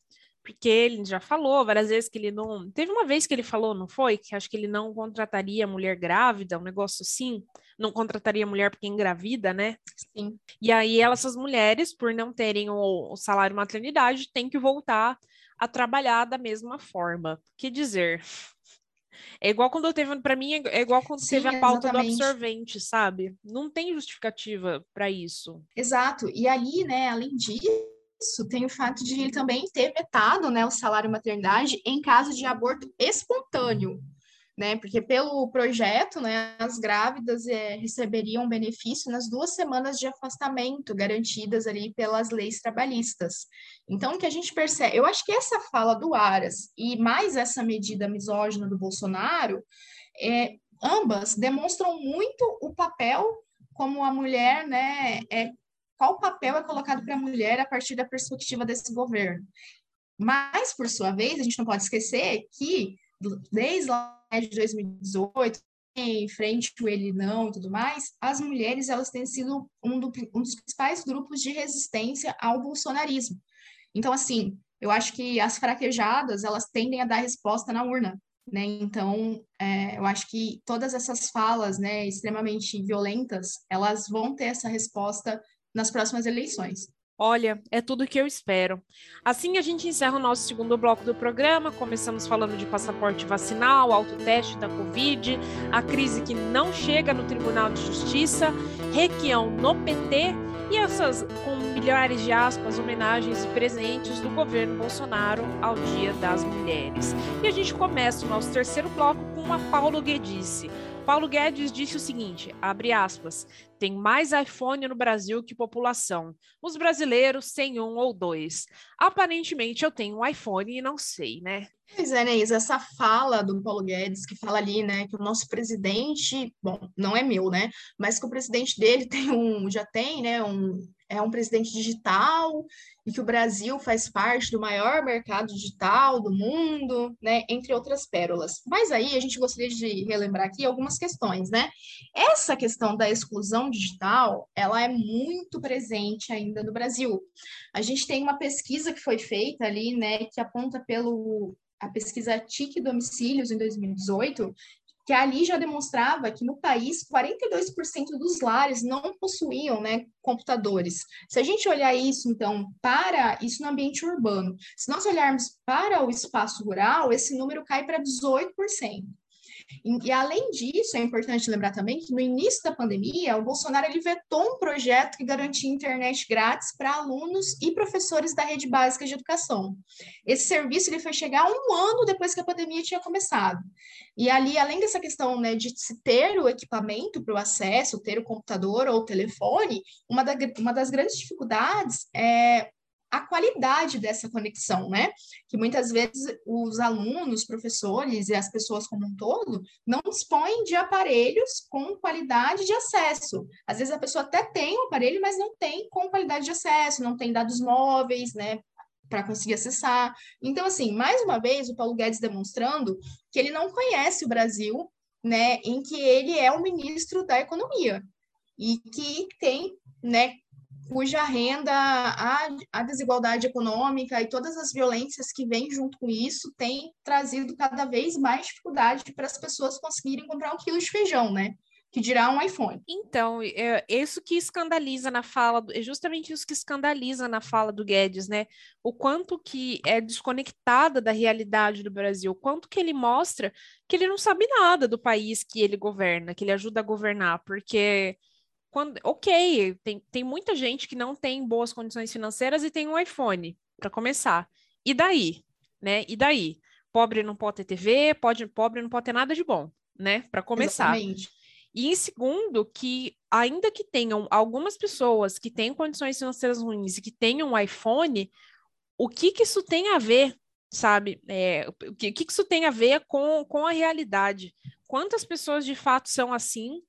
porque ele já falou várias vezes que ele não. Teve uma vez que ele falou, não foi? Que acho que ele não contrataria mulher grávida, um negócio assim. Não contrataria mulher porque engravida, né? Sim. E aí, elas, essas mulheres, por não terem o, o salário maternidade, têm que voltar a trabalhar da mesma forma. Que dizer. É igual quando teve, para mim, é igual quando Sim, teve a pauta exatamente. do absorvente, sabe? Não tem justificativa para isso. Exato. E ali, né, além disso, isso tem o fato de ele também ter vetado né, o salário maternidade em caso de aborto espontâneo, né? Porque pelo projeto, né, as grávidas é, receberiam benefício nas duas semanas de afastamento garantidas ali pelas leis trabalhistas. Então, o que a gente percebe, eu acho que essa fala do Aras e mais essa medida misógina do Bolsonaro, é, ambas demonstram muito o papel como a mulher, né, é qual papel é colocado para a mulher a partir da perspectiva desse governo. Mas, por sua vez, a gente não pode esquecer que, desde lá de 2018, em frente ao ele não e tudo mais, as mulheres elas têm sido um, do, um dos principais grupos de resistência ao bolsonarismo. Então, assim, eu acho que as fraquejadas elas tendem a dar resposta na urna, né? Então, é, eu acho que todas essas falas, né, extremamente violentas, elas vão ter essa resposta nas próximas eleições. Olha, é tudo que eu espero. Assim a gente encerra o nosso segundo bloco do programa. Começamos falando de passaporte vacinal, autoteste da Covid, a crise que não chega no Tribunal de Justiça, requião no PT e essas, com milhares de aspas, homenagens e presentes do governo Bolsonaro ao Dia das Mulheres. E a gente começa o nosso terceiro bloco com a Paulo Guedice. Paulo Guedes disse o seguinte, abre aspas, tem mais iPhone no Brasil que população. Os brasileiros têm um ou dois. Aparentemente eu tenho um iPhone e não sei, né? Pois é, Neis, essa fala do Paulo Guedes, que fala ali, né, que o nosso presidente, bom, não é meu, né, mas que o presidente dele [LAUGHS] tem um, já tem, né, um, é um presidente digital e que o Brasil faz parte do maior mercado digital do mundo, né, entre outras pérolas. Mas aí a gente gostaria de relembrar aqui algumas questões, né? Essa questão da exclusão digital, ela é muito presente ainda no Brasil. A gente tem uma pesquisa que foi feita ali, né, que aponta pelo a pesquisa TIC Domicílios em 2018, que ali já demonstrava que no país 42% dos lares não possuíam né, computadores. Se a gente olhar isso, então, para isso no ambiente urbano, se nós olharmos para o espaço rural, esse número cai para 18%. E, além disso, é importante lembrar também que no início da pandemia, o Bolsonaro ele vetou um projeto que garantia internet grátis para alunos e professores da rede básica de educação. Esse serviço ele foi chegar um ano depois que a pandemia tinha começado. E ali, além dessa questão né, de se ter o equipamento para o acesso, ter o computador ou o telefone, uma, da, uma das grandes dificuldades é a qualidade dessa conexão, né? Que muitas vezes os alunos, professores e as pessoas como um todo não dispõem de aparelhos com qualidade de acesso. Às vezes a pessoa até tem o um aparelho, mas não tem com qualidade de acesso, não tem dados móveis, né? Para conseguir acessar. Então, assim, mais uma vez, o Paulo Guedes demonstrando que ele não conhece o Brasil, né? Em que ele é o ministro da Economia e que tem né, cuja renda, a, a desigualdade econômica e todas as violências que vêm junto com isso têm trazido cada vez mais dificuldade para as pessoas conseguirem comprar um quilo de feijão, né? que dirá um iPhone. Então, é isso que escandaliza na fala, é justamente isso que escandaliza na fala do Guedes, né? O quanto que é desconectada da realidade do Brasil, o quanto que ele mostra que ele não sabe nada do país que ele governa, que ele ajuda a governar, porque quando, ok, tem, tem muita gente que não tem boas condições financeiras e tem um iPhone, para começar. E daí? Né? E daí? Pobre não pode ter TV, pode, pobre não pode ter nada de bom, né? Para começar. Exatamente. E em segundo, que ainda que tenham algumas pessoas que têm condições financeiras ruins e que tenham um iPhone, o que que isso tem a ver, sabe? É, o que, que isso tem a ver com, com a realidade? Quantas pessoas de fato são assim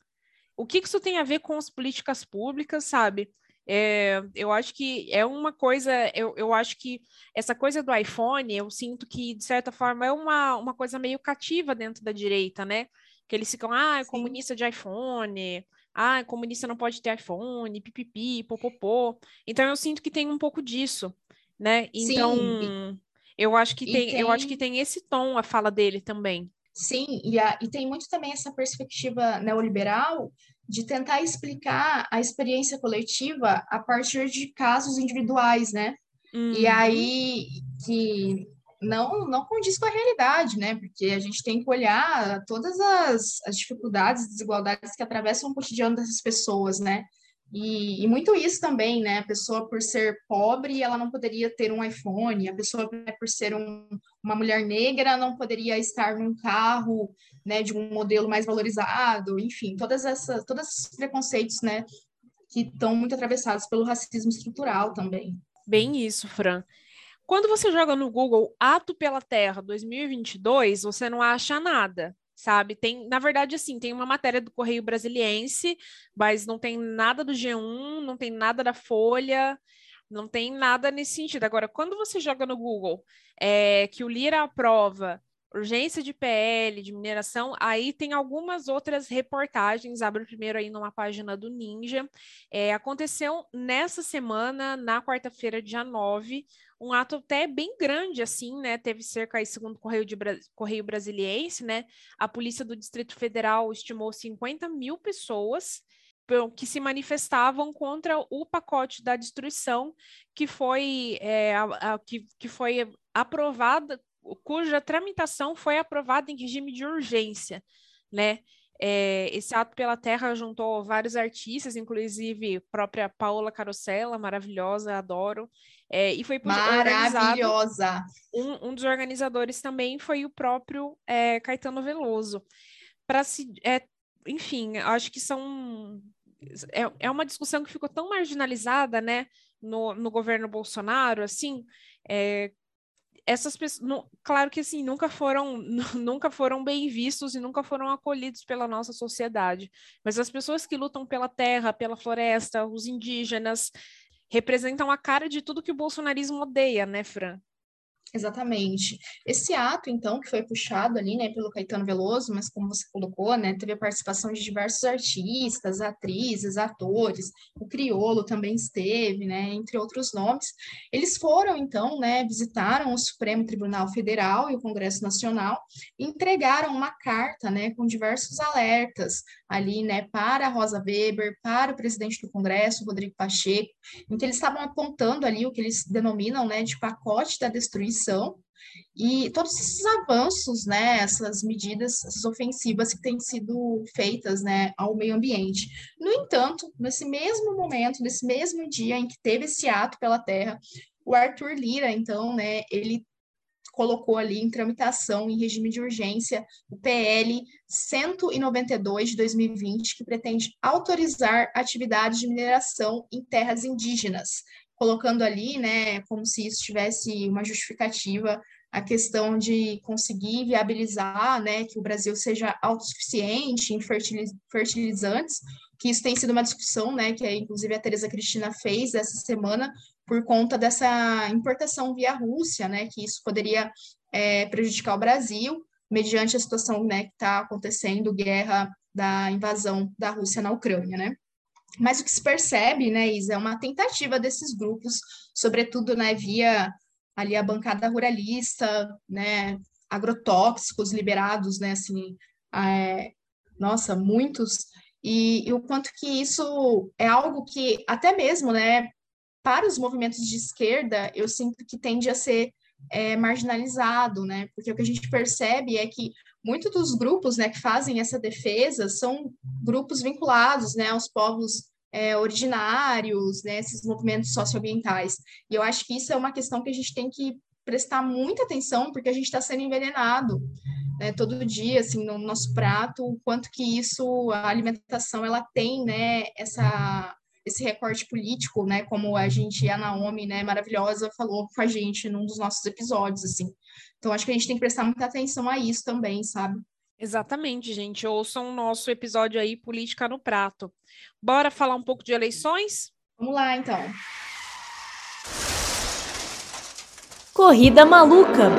o que, que isso tem a ver com as políticas públicas, sabe? É, eu acho que é uma coisa, eu, eu acho que essa coisa do iPhone, eu sinto que, de certa forma, é uma, uma coisa meio cativa dentro da direita, né? Que eles ficam, ah, é comunista de iPhone, ah, comunista não pode ter iPhone, pipipi, popopô. Então eu sinto que tem um pouco disso, né? Então, Sim. eu acho que tem, tem, eu acho que tem esse tom a fala dele também. Sim, e, a, e tem muito também essa perspectiva neoliberal de tentar explicar a experiência coletiva a partir de casos individuais, né? Uhum. E aí que não não condiz com a realidade, né? Porque a gente tem que olhar todas as, as dificuldades, desigualdades que atravessam o cotidiano dessas pessoas, né? E, e, muito isso também, né? A pessoa, por ser pobre, ela não poderia ter um iPhone, a pessoa, né, por ser um, uma mulher negra, não poderia estar num carro né, de um modelo mais valorizado, enfim, todas essas, todos esses preconceitos, né, que estão muito atravessados pelo racismo estrutural também. Bem isso, Fran. Quando você joga no Google Ato pela Terra 2022, você não acha nada sabe? Tem, na verdade, assim, tem uma matéria do Correio Brasiliense, mas não tem nada do G1, não tem nada da Folha, não tem nada nesse sentido. Agora, quando você joga no Google é, que o Lira aprova urgência de PL, de mineração, aí tem algumas outras reportagens, abre primeiro aí numa página do Ninja. É, aconteceu nessa semana, na quarta-feira, dia 9, um ato até bem grande, assim, né? Teve cerca aí, segundo o Correio, de Bra... Correio Brasiliense, né? A Polícia do Distrito Federal estimou 50 mil pessoas que se manifestavam contra o pacote da destruição que foi, é, a, a, que, que foi aprovada, cuja tramitação foi aprovada em regime de urgência, né? É, esse ato pela terra juntou vários artistas, inclusive própria Paola Carosella, maravilhosa, adoro. É, e foi maravilhosa. Um, um, dos organizadores também foi o próprio é, Caetano Veloso. Para se, é, enfim, acho que são é, é uma discussão que ficou tão marginalizada, né, no, no governo Bolsonaro, assim, é, essas pessoas, não, claro que assim, nunca foram, [LAUGHS] nunca foram bem vistos e nunca foram acolhidos pela nossa sociedade. Mas as pessoas que lutam pela terra, pela floresta, os indígenas, representam a cara de tudo que o bolsonarismo odeia, né, Fran? Exatamente. Esse ato, então, que foi puxado ali, né, pelo Caetano Veloso, mas como você colocou, né, teve a participação de diversos artistas, atrizes, atores, o Criolo também esteve, né, entre outros nomes. Eles foram, então, né, visitaram o Supremo Tribunal Federal e o Congresso Nacional e entregaram uma carta, né, com diversos alertas ali, né, para Rosa Weber, para o presidente do Congresso, Rodrigo Pacheco, em que eles estavam apontando ali o que eles denominam, né, de pacote da destruição e todos esses avanços, né, essas medidas, essas ofensivas que têm sido feitas, né, ao meio ambiente. No entanto, nesse mesmo momento, nesse mesmo dia em que teve esse ato pela terra, o Arthur Lira, então, né, ele colocou ali em tramitação em regime de urgência o PL 192 de 2020, que pretende autorizar atividades de mineração em terras indígenas, colocando ali, né, como se isso tivesse uma justificativa a questão de conseguir viabilizar, né, que o Brasil seja autossuficiente em fertiliz fertilizantes, que isso tem sido uma discussão, né, que inclusive a Tereza Cristina fez essa semana por conta dessa importação via Rússia, né, que isso poderia é, prejudicar o Brasil, mediante a situação, né, que está acontecendo, guerra da invasão da Rússia na Ucrânia, né. Mas o que se percebe, né, Isa, é uma tentativa desses grupos, sobretudo, né, via ali a bancada ruralista, né, agrotóxicos liberados, né, assim, é, nossa, muitos, e, e, o quanto que isso é algo que até mesmo, né, para os movimentos de esquerda, eu sinto que tende a ser é, marginalizado, né, porque o que a gente percebe é que muitos dos grupos né, que fazem essa defesa são grupos vinculados né, aos povos é, originários, né, esses movimentos socioambientais. E eu acho que isso é uma questão que a gente tem que prestar muita atenção, porque a gente está sendo envenenado né, todo dia, assim, no nosso prato, o quanto que isso, a alimentação, ela tem, né, essa esse recorte político, né, como a gente, a Naomi, né, maravilhosa, falou com a gente num dos nossos episódios, assim. Então, acho que a gente tem que prestar muita atenção a isso também, sabe? Exatamente, gente. Ouçam o nosso episódio aí, Política no Prato. Bora falar um pouco de eleições? Vamos lá, então. Corrida Maluca.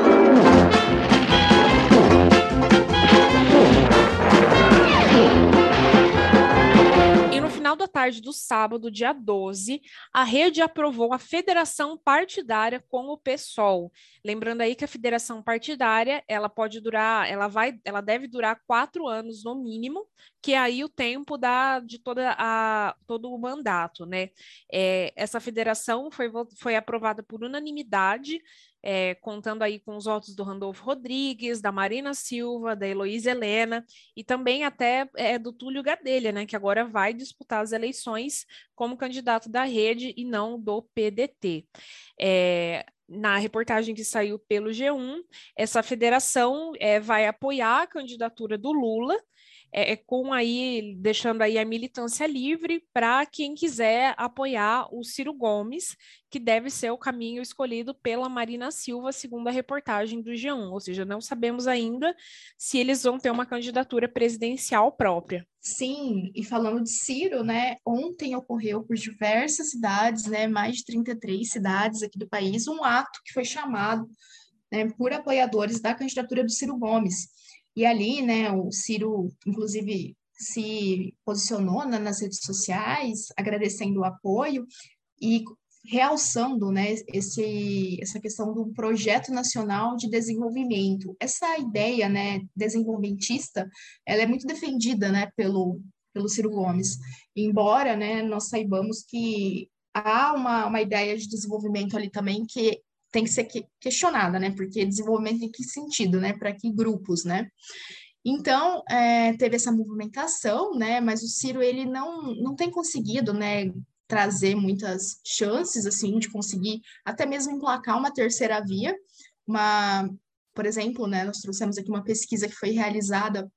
final da tarde do sábado, dia 12, a rede aprovou a federação partidária com o PSOL. Lembrando aí que a federação partidária, ela pode durar, ela vai, ela deve durar quatro anos no mínimo, que é aí o tempo da, de toda a, todo o mandato, né? É, essa federação foi, foi aprovada por unanimidade é, contando aí com os votos do Randolfo Rodrigues, da Marina Silva, da Heloísa Helena e também até é, do Túlio Gadelha, né, que agora vai disputar as eleições como candidato da rede e não do PDT. É, na reportagem que saiu pelo G1, essa federação vai apoiar a candidatura do Lula é, é, com aí, deixando aí a militância livre para quem quiser apoiar o Ciro Gomes, que deve ser o caminho escolhido pela Marina Silva, segundo a reportagem do G1. Ou seja, não sabemos ainda se eles vão ter uma candidatura presidencial própria. Sim, e falando de Ciro, né, ontem ocorreu por diversas cidades, né, mais de 33 cidades aqui do país, um ato que foi chamado né, por apoiadores da candidatura do Ciro Gomes. E ali, né, o Ciro, inclusive, se posicionou né, nas redes sociais, agradecendo o apoio e realçando né, esse, essa questão do projeto nacional de desenvolvimento. Essa ideia né, desenvolvimentista, ela é muito defendida né, pelo, pelo Ciro Gomes, embora né, nós saibamos que há uma, uma ideia de desenvolvimento ali também que tem que ser questionada, né? Porque desenvolvimento em que sentido, né? Para que grupos, né? Então, é, teve essa movimentação, né? Mas o Ciro, ele não, não tem conseguido, né? Trazer muitas chances, assim, de conseguir até mesmo emplacar uma terceira via. Uma, por exemplo, né? Nós trouxemos aqui uma pesquisa que foi realizada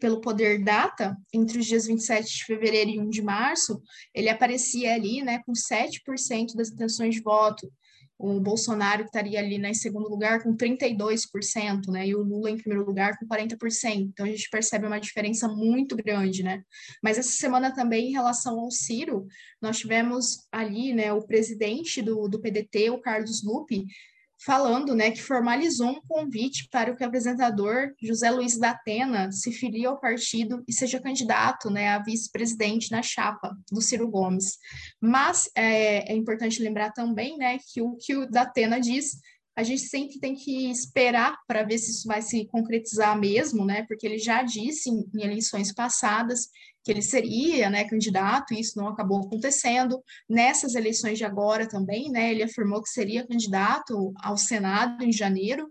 pelo Poder Data, entre os dias 27 de fevereiro e 1 de março, ele aparecia ali, né, com 7% das intenções de voto, o Bolsonaro estaria ali né, em segundo lugar com 32%, né, e o Lula em primeiro lugar com 40%. Então a gente percebe uma diferença muito grande, né? Mas essa semana também, em relação ao Ciro, nós tivemos ali, né, o presidente do, do PDT, o Carlos Lupe, falando né, que formalizou um convite para que o apresentador José Luiz da Atena se filie ao partido e seja candidato né, a vice-presidente na chapa do Ciro Gomes. Mas é, é importante lembrar também né, que o que o Datena diz a gente sempre tem que esperar para ver se isso vai se concretizar mesmo, né? Porque ele já disse em, em eleições passadas que ele seria, né, candidato, e isso não acabou acontecendo. Nessas eleições de agora também, né, ele afirmou que seria candidato ao Senado em janeiro.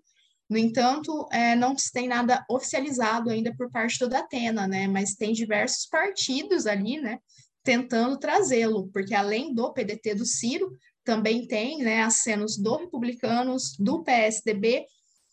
No entanto, é, não se tem nada oficializado ainda por parte do Datena, né? Mas tem diversos partidos ali, né, tentando trazê-lo, porque além do PDT do Ciro, também tem né, acenos do Republicanos, do PSDB,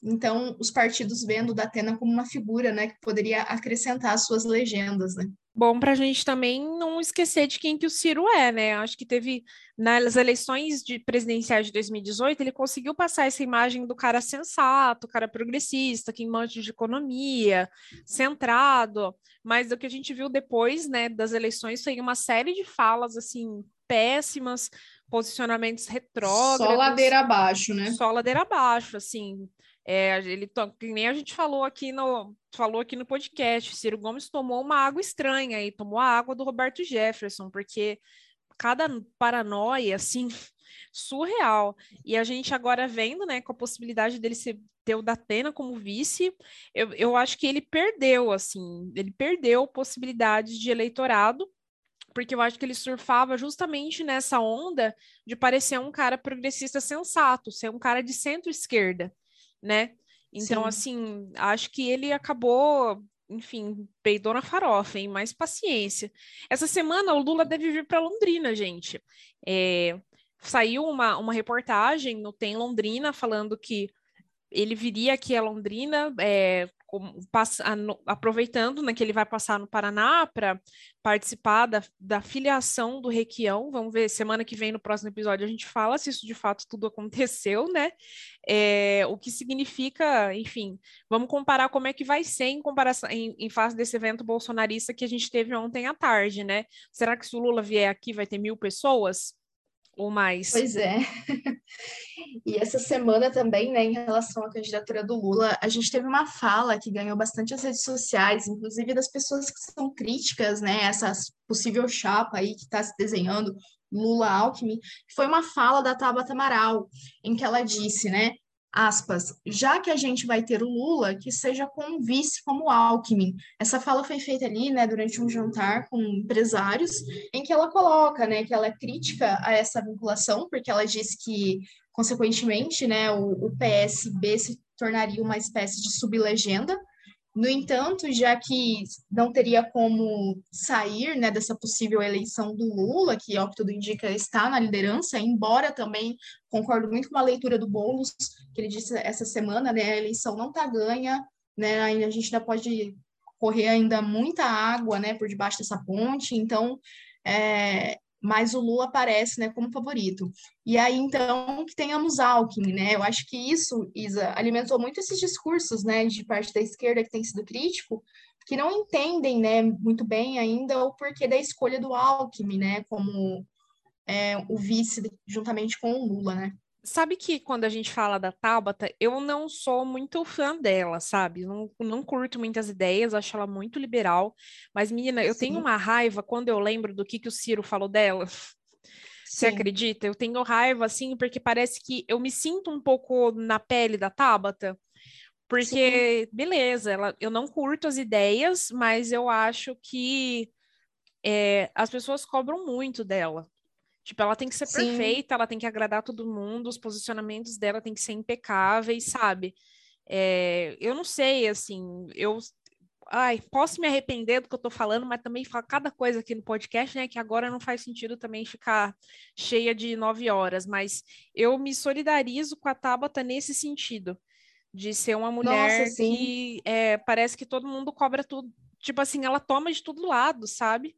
então os partidos vendo Datena como uma figura né, que poderia acrescentar suas legendas. Né? Bom, para a gente também não esquecer de quem que o Ciro é, né? Acho que teve nas eleições de presidenciais de 2018, ele conseguiu passar essa imagem do cara sensato, cara progressista, que manja de economia, centrado, mas o que a gente viu depois, né, das eleições foi uma série de falas assim péssimas, posicionamentos retrógrados. Só ladeira abaixo, né? Só ladeira abaixo, assim. É, ele que nem a gente falou aqui no falou aqui no podcast, Ciro Gomes tomou uma água estranha e tomou a água do Roberto Jefferson, porque cada paranoia assim [LAUGHS] surreal. E a gente agora vendo, né, com a possibilidade dele ser, ter o Datena como vice, eu, eu acho que ele perdeu, assim, ele perdeu possibilidades de eleitorado porque eu acho que ele surfava justamente nessa onda de parecer um cara progressista sensato, ser um cara de centro-esquerda, né? Então, Sim. assim, acho que ele acabou, enfim, peidou na farofa, hein? Mais paciência. Essa semana o Lula deve vir para Londrina, gente. É, saiu uma, uma reportagem no Tem Londrina falando que ele viria aqui a Londrina, é, aproveitando né, que ele vai passar no Paraná para participar da, da filiação do Requião. Vamos ver, semana que vem, no próximo episódio, a gente fala se isso de fato tudo aconteceu, né? É, o que significa, enfim, vamos comparar como é que vai ser em comparação em, em face desse evento bolsonarista que a gente teve ontem à tarde, né? Será que se o Lula vier aqui vai ter mil pessoas? Ou mais. Pois é. E essa semana também, né, em relação à candidatura do Lula, a gente teve uma fala que ganhou bastante as redes sociais, inclusive das pessoas que são críticas, né, essa possível chapa aí que está se desenhando, Lula-Alckmin, foi uma fala da Tabata Amaral, em que ela disse, né, aspas, já que a gente vai ter o Lula, que seja com um vice como Alckmin. Essa fala foi feita ali, né, durante um jantar com empresários, em que ela coloca, né, que ela é crítica a essa vinculação, porque ela diz que, consequentemente, né, o, o PSB se tornaria uma espécie de sublegenda no entanto, já que não teria como sair né, dessa possível eleição do Lula, que, ao que tudo indica, está na liderança, embora também concordo muito com a leitura do Boulos, que ele disse essa semana, né, a eleição não está ganha, né, a gente ainda pode correr ainda muita água né, por debaixo dessa ponte, então é, mas o Lula aparece né, como favorito. E aí, então, que tenhamos Alckmin, né? Eu acho que isso, Isa, alimentou muito esses discursos né, de parte da esquerda que tem sido crítico, que não entendem né, muito bem ainda o porquê da escolha do Alckmin, né? Como é, o vice juntamente com o Lula, né? Sabe que quando a gente fala da Tabata, eu não sou muito fã dela, sabe? Não, não curto muitas ideias, acho ela muito liberal. Mas, menina, eu Sim. tenho uma raiva quando eu lembro do que, que o Ciro falou dela. [LAUGHS] Você acredita? Eu tenho raiva, assim, porque parece que eu me sinto um pouco na pele da Tabata. Porque, Sim. beleza, ela, eu não curto as ideias, mas eu acho que é, as pessoas cobram muito dela. Tipo, ela tem que ser Sim. perfeita, ela tem que agradar todo mundo, os posicionamentos dela tem que ser impecáveis, sabe? É, eu não sei, assim, eu ai, posso me arrepender do que eu tô falando, mas também falo cada coisa aqui no podcast, né? Que agora não faz sentido também ficar cheia de nove horas, mas eu me solidarizo com a Tabata nesse sentido, de ser uma mulher Nossa, que é, parece que todo mundo cobra tudo. Tipo assim, ela toma de todo lado, sabe?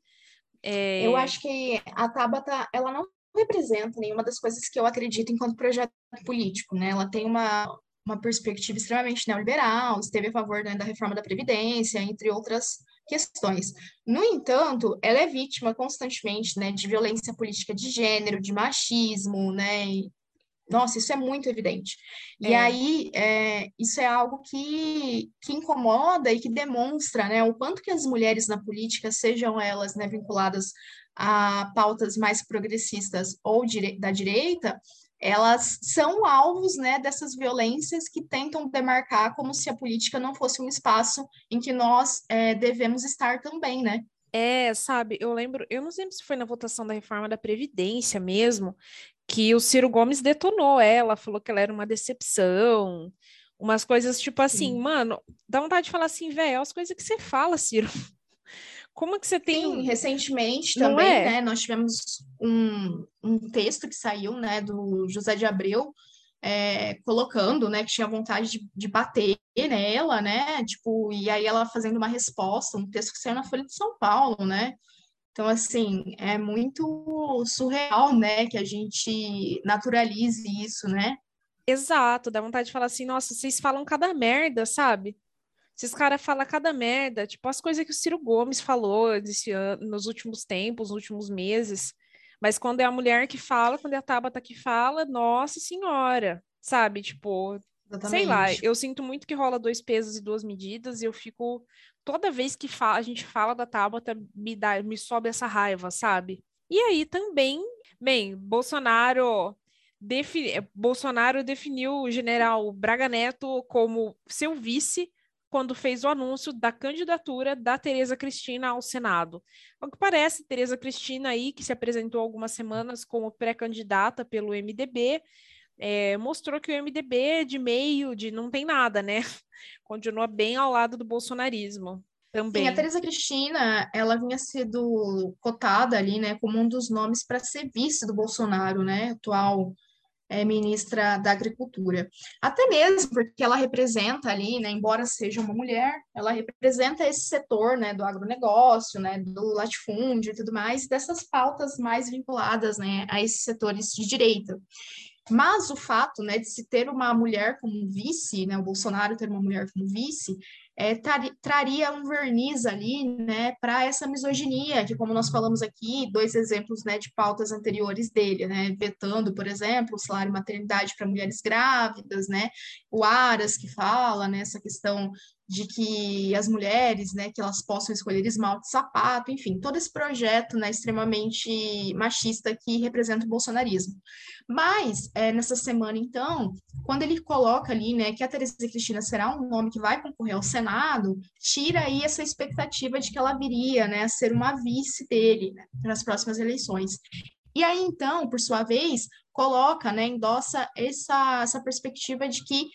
É... Eu acho que a Tabata, ela não representa nenhuma das coisas que eu acredito enquanto projeto político, né? Ela tem uma, uma perspectiva extremamente neoliberal, esteve a favor né, da reforma da Previdência, entre outras questões. No entanto, ela é vítima constantemente né, de violência política de gênero, de machismo, né, nossa, isso é muito evidente. E é. aí, é, isso é algo que, que incomoda e que demonstra né, o quanto que as mulheres na política, sejam elas né, vinculadas a pautas mais progressistas ou dire da direita, elas são alvos né, dessas violências que tentam demarcar como se a política não fosse um espaço em que nós é, devemos estar também, né? É, sabe, eu lembro, eu não lembro se foi na votação da reforma da Previdência mesmo, que o Ciro Gomes detonou ela, falou que ela era uma decepção, umas coisas tipo assim, Sim. mano, dá vontade de falar assim, velho, as coisas que você fala, Ciro. [LAUGHS] Como que você tem. Sim, recentemente Não também, é? né? Nós tivemos um, um texto que saiu, né, do José de Abreu, é, colocando, né, que tinha vontade de, de, bater nela, né, tipo, e aí ela fazendo uma resposta, um texto que saiu na Folha de São Paulo, né, então, assim, é muito surreal, né, que a gente naturalize isso, né? Exato, dá vontade de falar assim, nossa, vocês falam cada merda, sabe? Esses caras falam cada merda, tipo as coisas que o Ciro Gomes falou ano, nos últimos tempos, nos últimos meses. Mas quando é a mulher que fala, quando é a Tabata que fala, nossa senhora, sabe? Tipo, Exatamente. sei lá, eu sinto muito que rola dois pesos e duas medidas e eu fico toda vez que fala, a gente fala da Tabata, me, dá, me sobe essa raiva, sabe? E aí também, bem, Bolsonaro, defi, Bolsonaro definiu o general Braga Neto como seu vice quando fez o anúncio da candidatura da Tereza Cristina ao Senado. Ao que parece, Tereza Cristina aí, que se apresentou algumas semanas como pré-candidata pelo MDB, é, mostrou que o MDB de meio, de não tem nada, né? [LAUGHS] Continua bem ao lado do bolsonarismo. Também. Sim, a Teresa Cristina, ela vinha sendo cotada ali, né, como um dos nomes para ser vice do Bolsonaro, né, atual é, ministra da Agricultura. Até mesmo porque ela representa ali, né, embora seja uma mulher, ela representa esse setor né, do agronegócio, né, do latifúndio e tudo mais, dessas pautas mais vinculadas né, a esses setores de direita. Mas o fato né, de se ter uma mulher como vice, né, o Bolsonaro ter uma mulher como vice, é, traria um verniz ali, né, para essa misoginia, que como nós falamos aqui, dois exemplos, né, de pautas anteriores dele, né, vetando, por exemplo, o salário maternidade para mulheres grávidas, né, o Aras que fala, né, essa questão de que as mulheres, né, que elas possam escolher esmalte, sapato, enfim, todo esse projeto, né, extremamente machista que representa o bolsonarismo. Mas, é, nessa semana, então, quando ele coloca ali, né, que a Teresa Cristina será um nome que vai concorrer ao Senado, tira aí essa expectativa de que ela viria, né, a ser uma vice dele, né, nas próximas eleições. E aí, então, por sua vez, coloca, né, endossa essa, essa perspectiva de que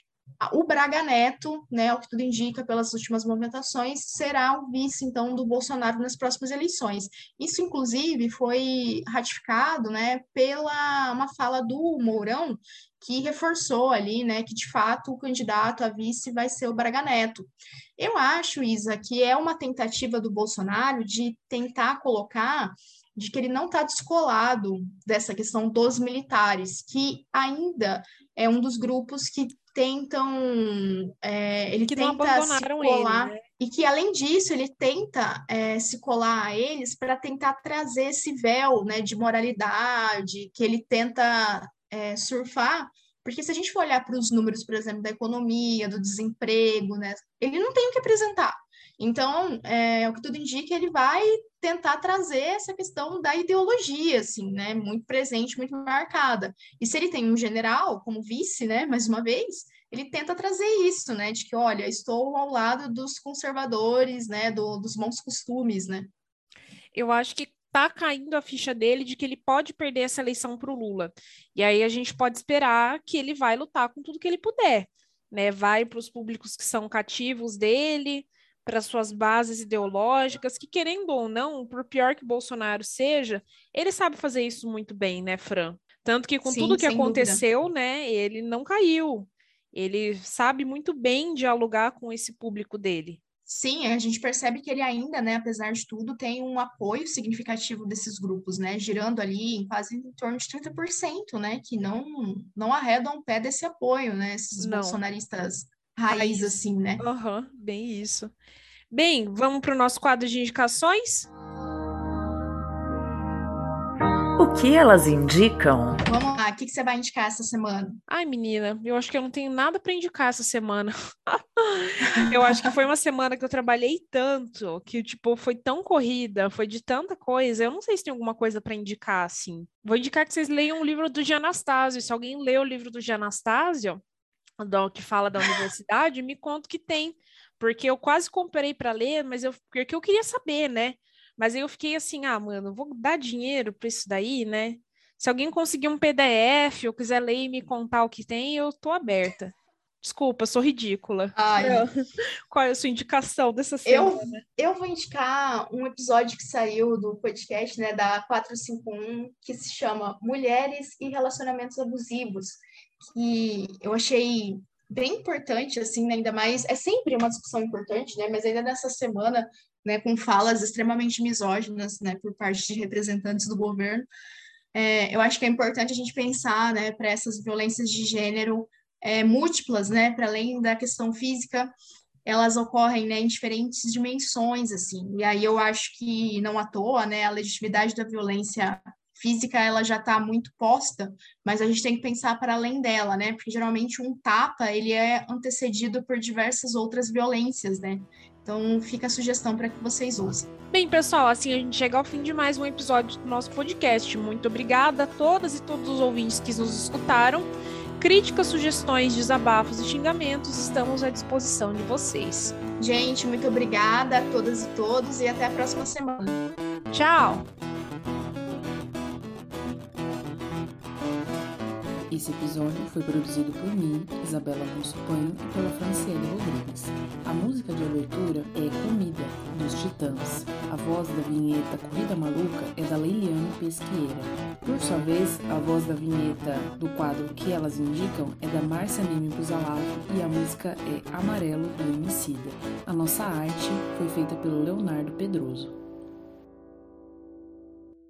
o Braga Neto, né, o que tudo indica pelas últimas movimentações, será o vice, então, do Bolsonaro nas próximas eleições. Isso, inclusive, foi ratificado, né, pela uma fala do Mourão, que reforçou ali, né, que de fato o candidato a vice vai ser o Braga Neto. Eu acho, Isa, que é uma tentativa do Bolsonaro de tentar colocar de que ele não está descolado dessa questão dos militares, que ainda é um dos grupos que tentam. É, ele que tenta se colar. Ele, né? E que, além disso, ele tenta é, se colar a eles para tentar trazer esse véu né, de moralidade, que ele tenta é, surfar. Porque se a gente for olhar para os números, por exemplo, da economia, do desemprego, né, ele não tem o que apresentar. Então, é, o que tudo indica, ele vai tentar trazer essa questão da ideologia, assim, né, muito presente, muito marcada. E se ele tem um general como vice, né, mais uma vez, ele tenta trazer isso, né, de que, olha, estou ao lado dos conservadores, né, do, dos bons costumes, né. Eu acho que tá caindo a ficha dele de que ele pode perder essa eleição para o Lula. E aí a gente pode esperar que ele vai lutar com tudo que ele puder, né, vai para os públicos que são cativos dele, para suas bases ideológicas, que querendo ou não, por pior que Bolsonaro seja, ele sabe fazer isso muito bem, né, Fran? Tanto que com Sim, tudo que aconteceu, dúvida. né, ele não caiu. Ele sabe muito bem dialogar com esse público dele. Sim, a gente percebe que ele ainda, né, apesar de tudo, tem um apoio significativo desses grupos, né, girando ali em quase em torno de 30%, né, que não não arredam o pé desse apoio, né, esses não. bolsonaristas raiz, assim, né? Aham, uhum, bem isso. Bem, vamos para o nosso quadro de indicações? O que elas indicam? Vamos lá, o que, que você vai indicar essa semana? Ai, menina, eu acho que eu não tenho nada para indicar essa semana. [LAUGHS] eu acho que foi uma semana que eu trabalhei tanto, que, tipo, foi tão corrida, foi de tanta coisa. Eu não sei se tem alguma coisa para indicar, assim. Vou indicar que vocês leiam o livro do Gianastasio. Se alguém leu o livro do Gianastasio, do que fala da universidade, me conta que tem, porque eu quase comprei para ler, mas eu porque eu queria saber, né? Mas aí eu fiquei assim, ah, mano, vou dar dinheiro para isso daí, né? Se alguém conseguir um PDF ou quiser ler e me contar o que tem, eu tô aberta. Desculpa, sou ridícula. [LAUGHS] Qual é a sua indicação dessa semana? Eu, eu vou indicar um episódio que saiu do podcast, né, da 451, que se chama Mulheres e Relacionamentos Abusivos, que eu achei bem importante, assim, né? ainda mais, é sempre uma discussão importante, né, mas ainda nessa semana, né, com falas extremamente misóginas, né, por parte de representantes do governo, é, eu acho que é importante a gente pensar, né, para essas violências de gênero é, múltiplas, né, para além da questão física, elas ocorrem, né, em diferentes dimensões, assim, e aí eu acho que não à toa, né, a legitimidade da violência física ela já está muito posta, mas a gente tem que pensar para além dela, né? Porque geralmente um tapa ele é antecedido por diversas outras violências, né? Então fica a sugestão para que vocês usem. Bem, pessoal, assim a gente chega ao fim de mais um episódio do nosso podcast. Muito obrigada a todas e todos os ouvintes que nos escutaram. Críticas, sugestões, desabafos e xingamentos estamos à disposição de vocês. Gente, muito obrigada a todas e todos e até a próxima semana. Tchau! Esse episódio foi produzido por mim, Isabela Alonso e pela Franciele Rodrigues. A música de abertura é Comida, dos Titãs. A voz da vinheta Corrida Maluca é da Leiliane Pesqueira. Por sua vez, a voz da vinheta do quadro Que Elas Indicam é da Márcia Nime Buzalato e a música é Amarelo do Emicida. A nossa arte foi feita pelo Leonardo Pedroso.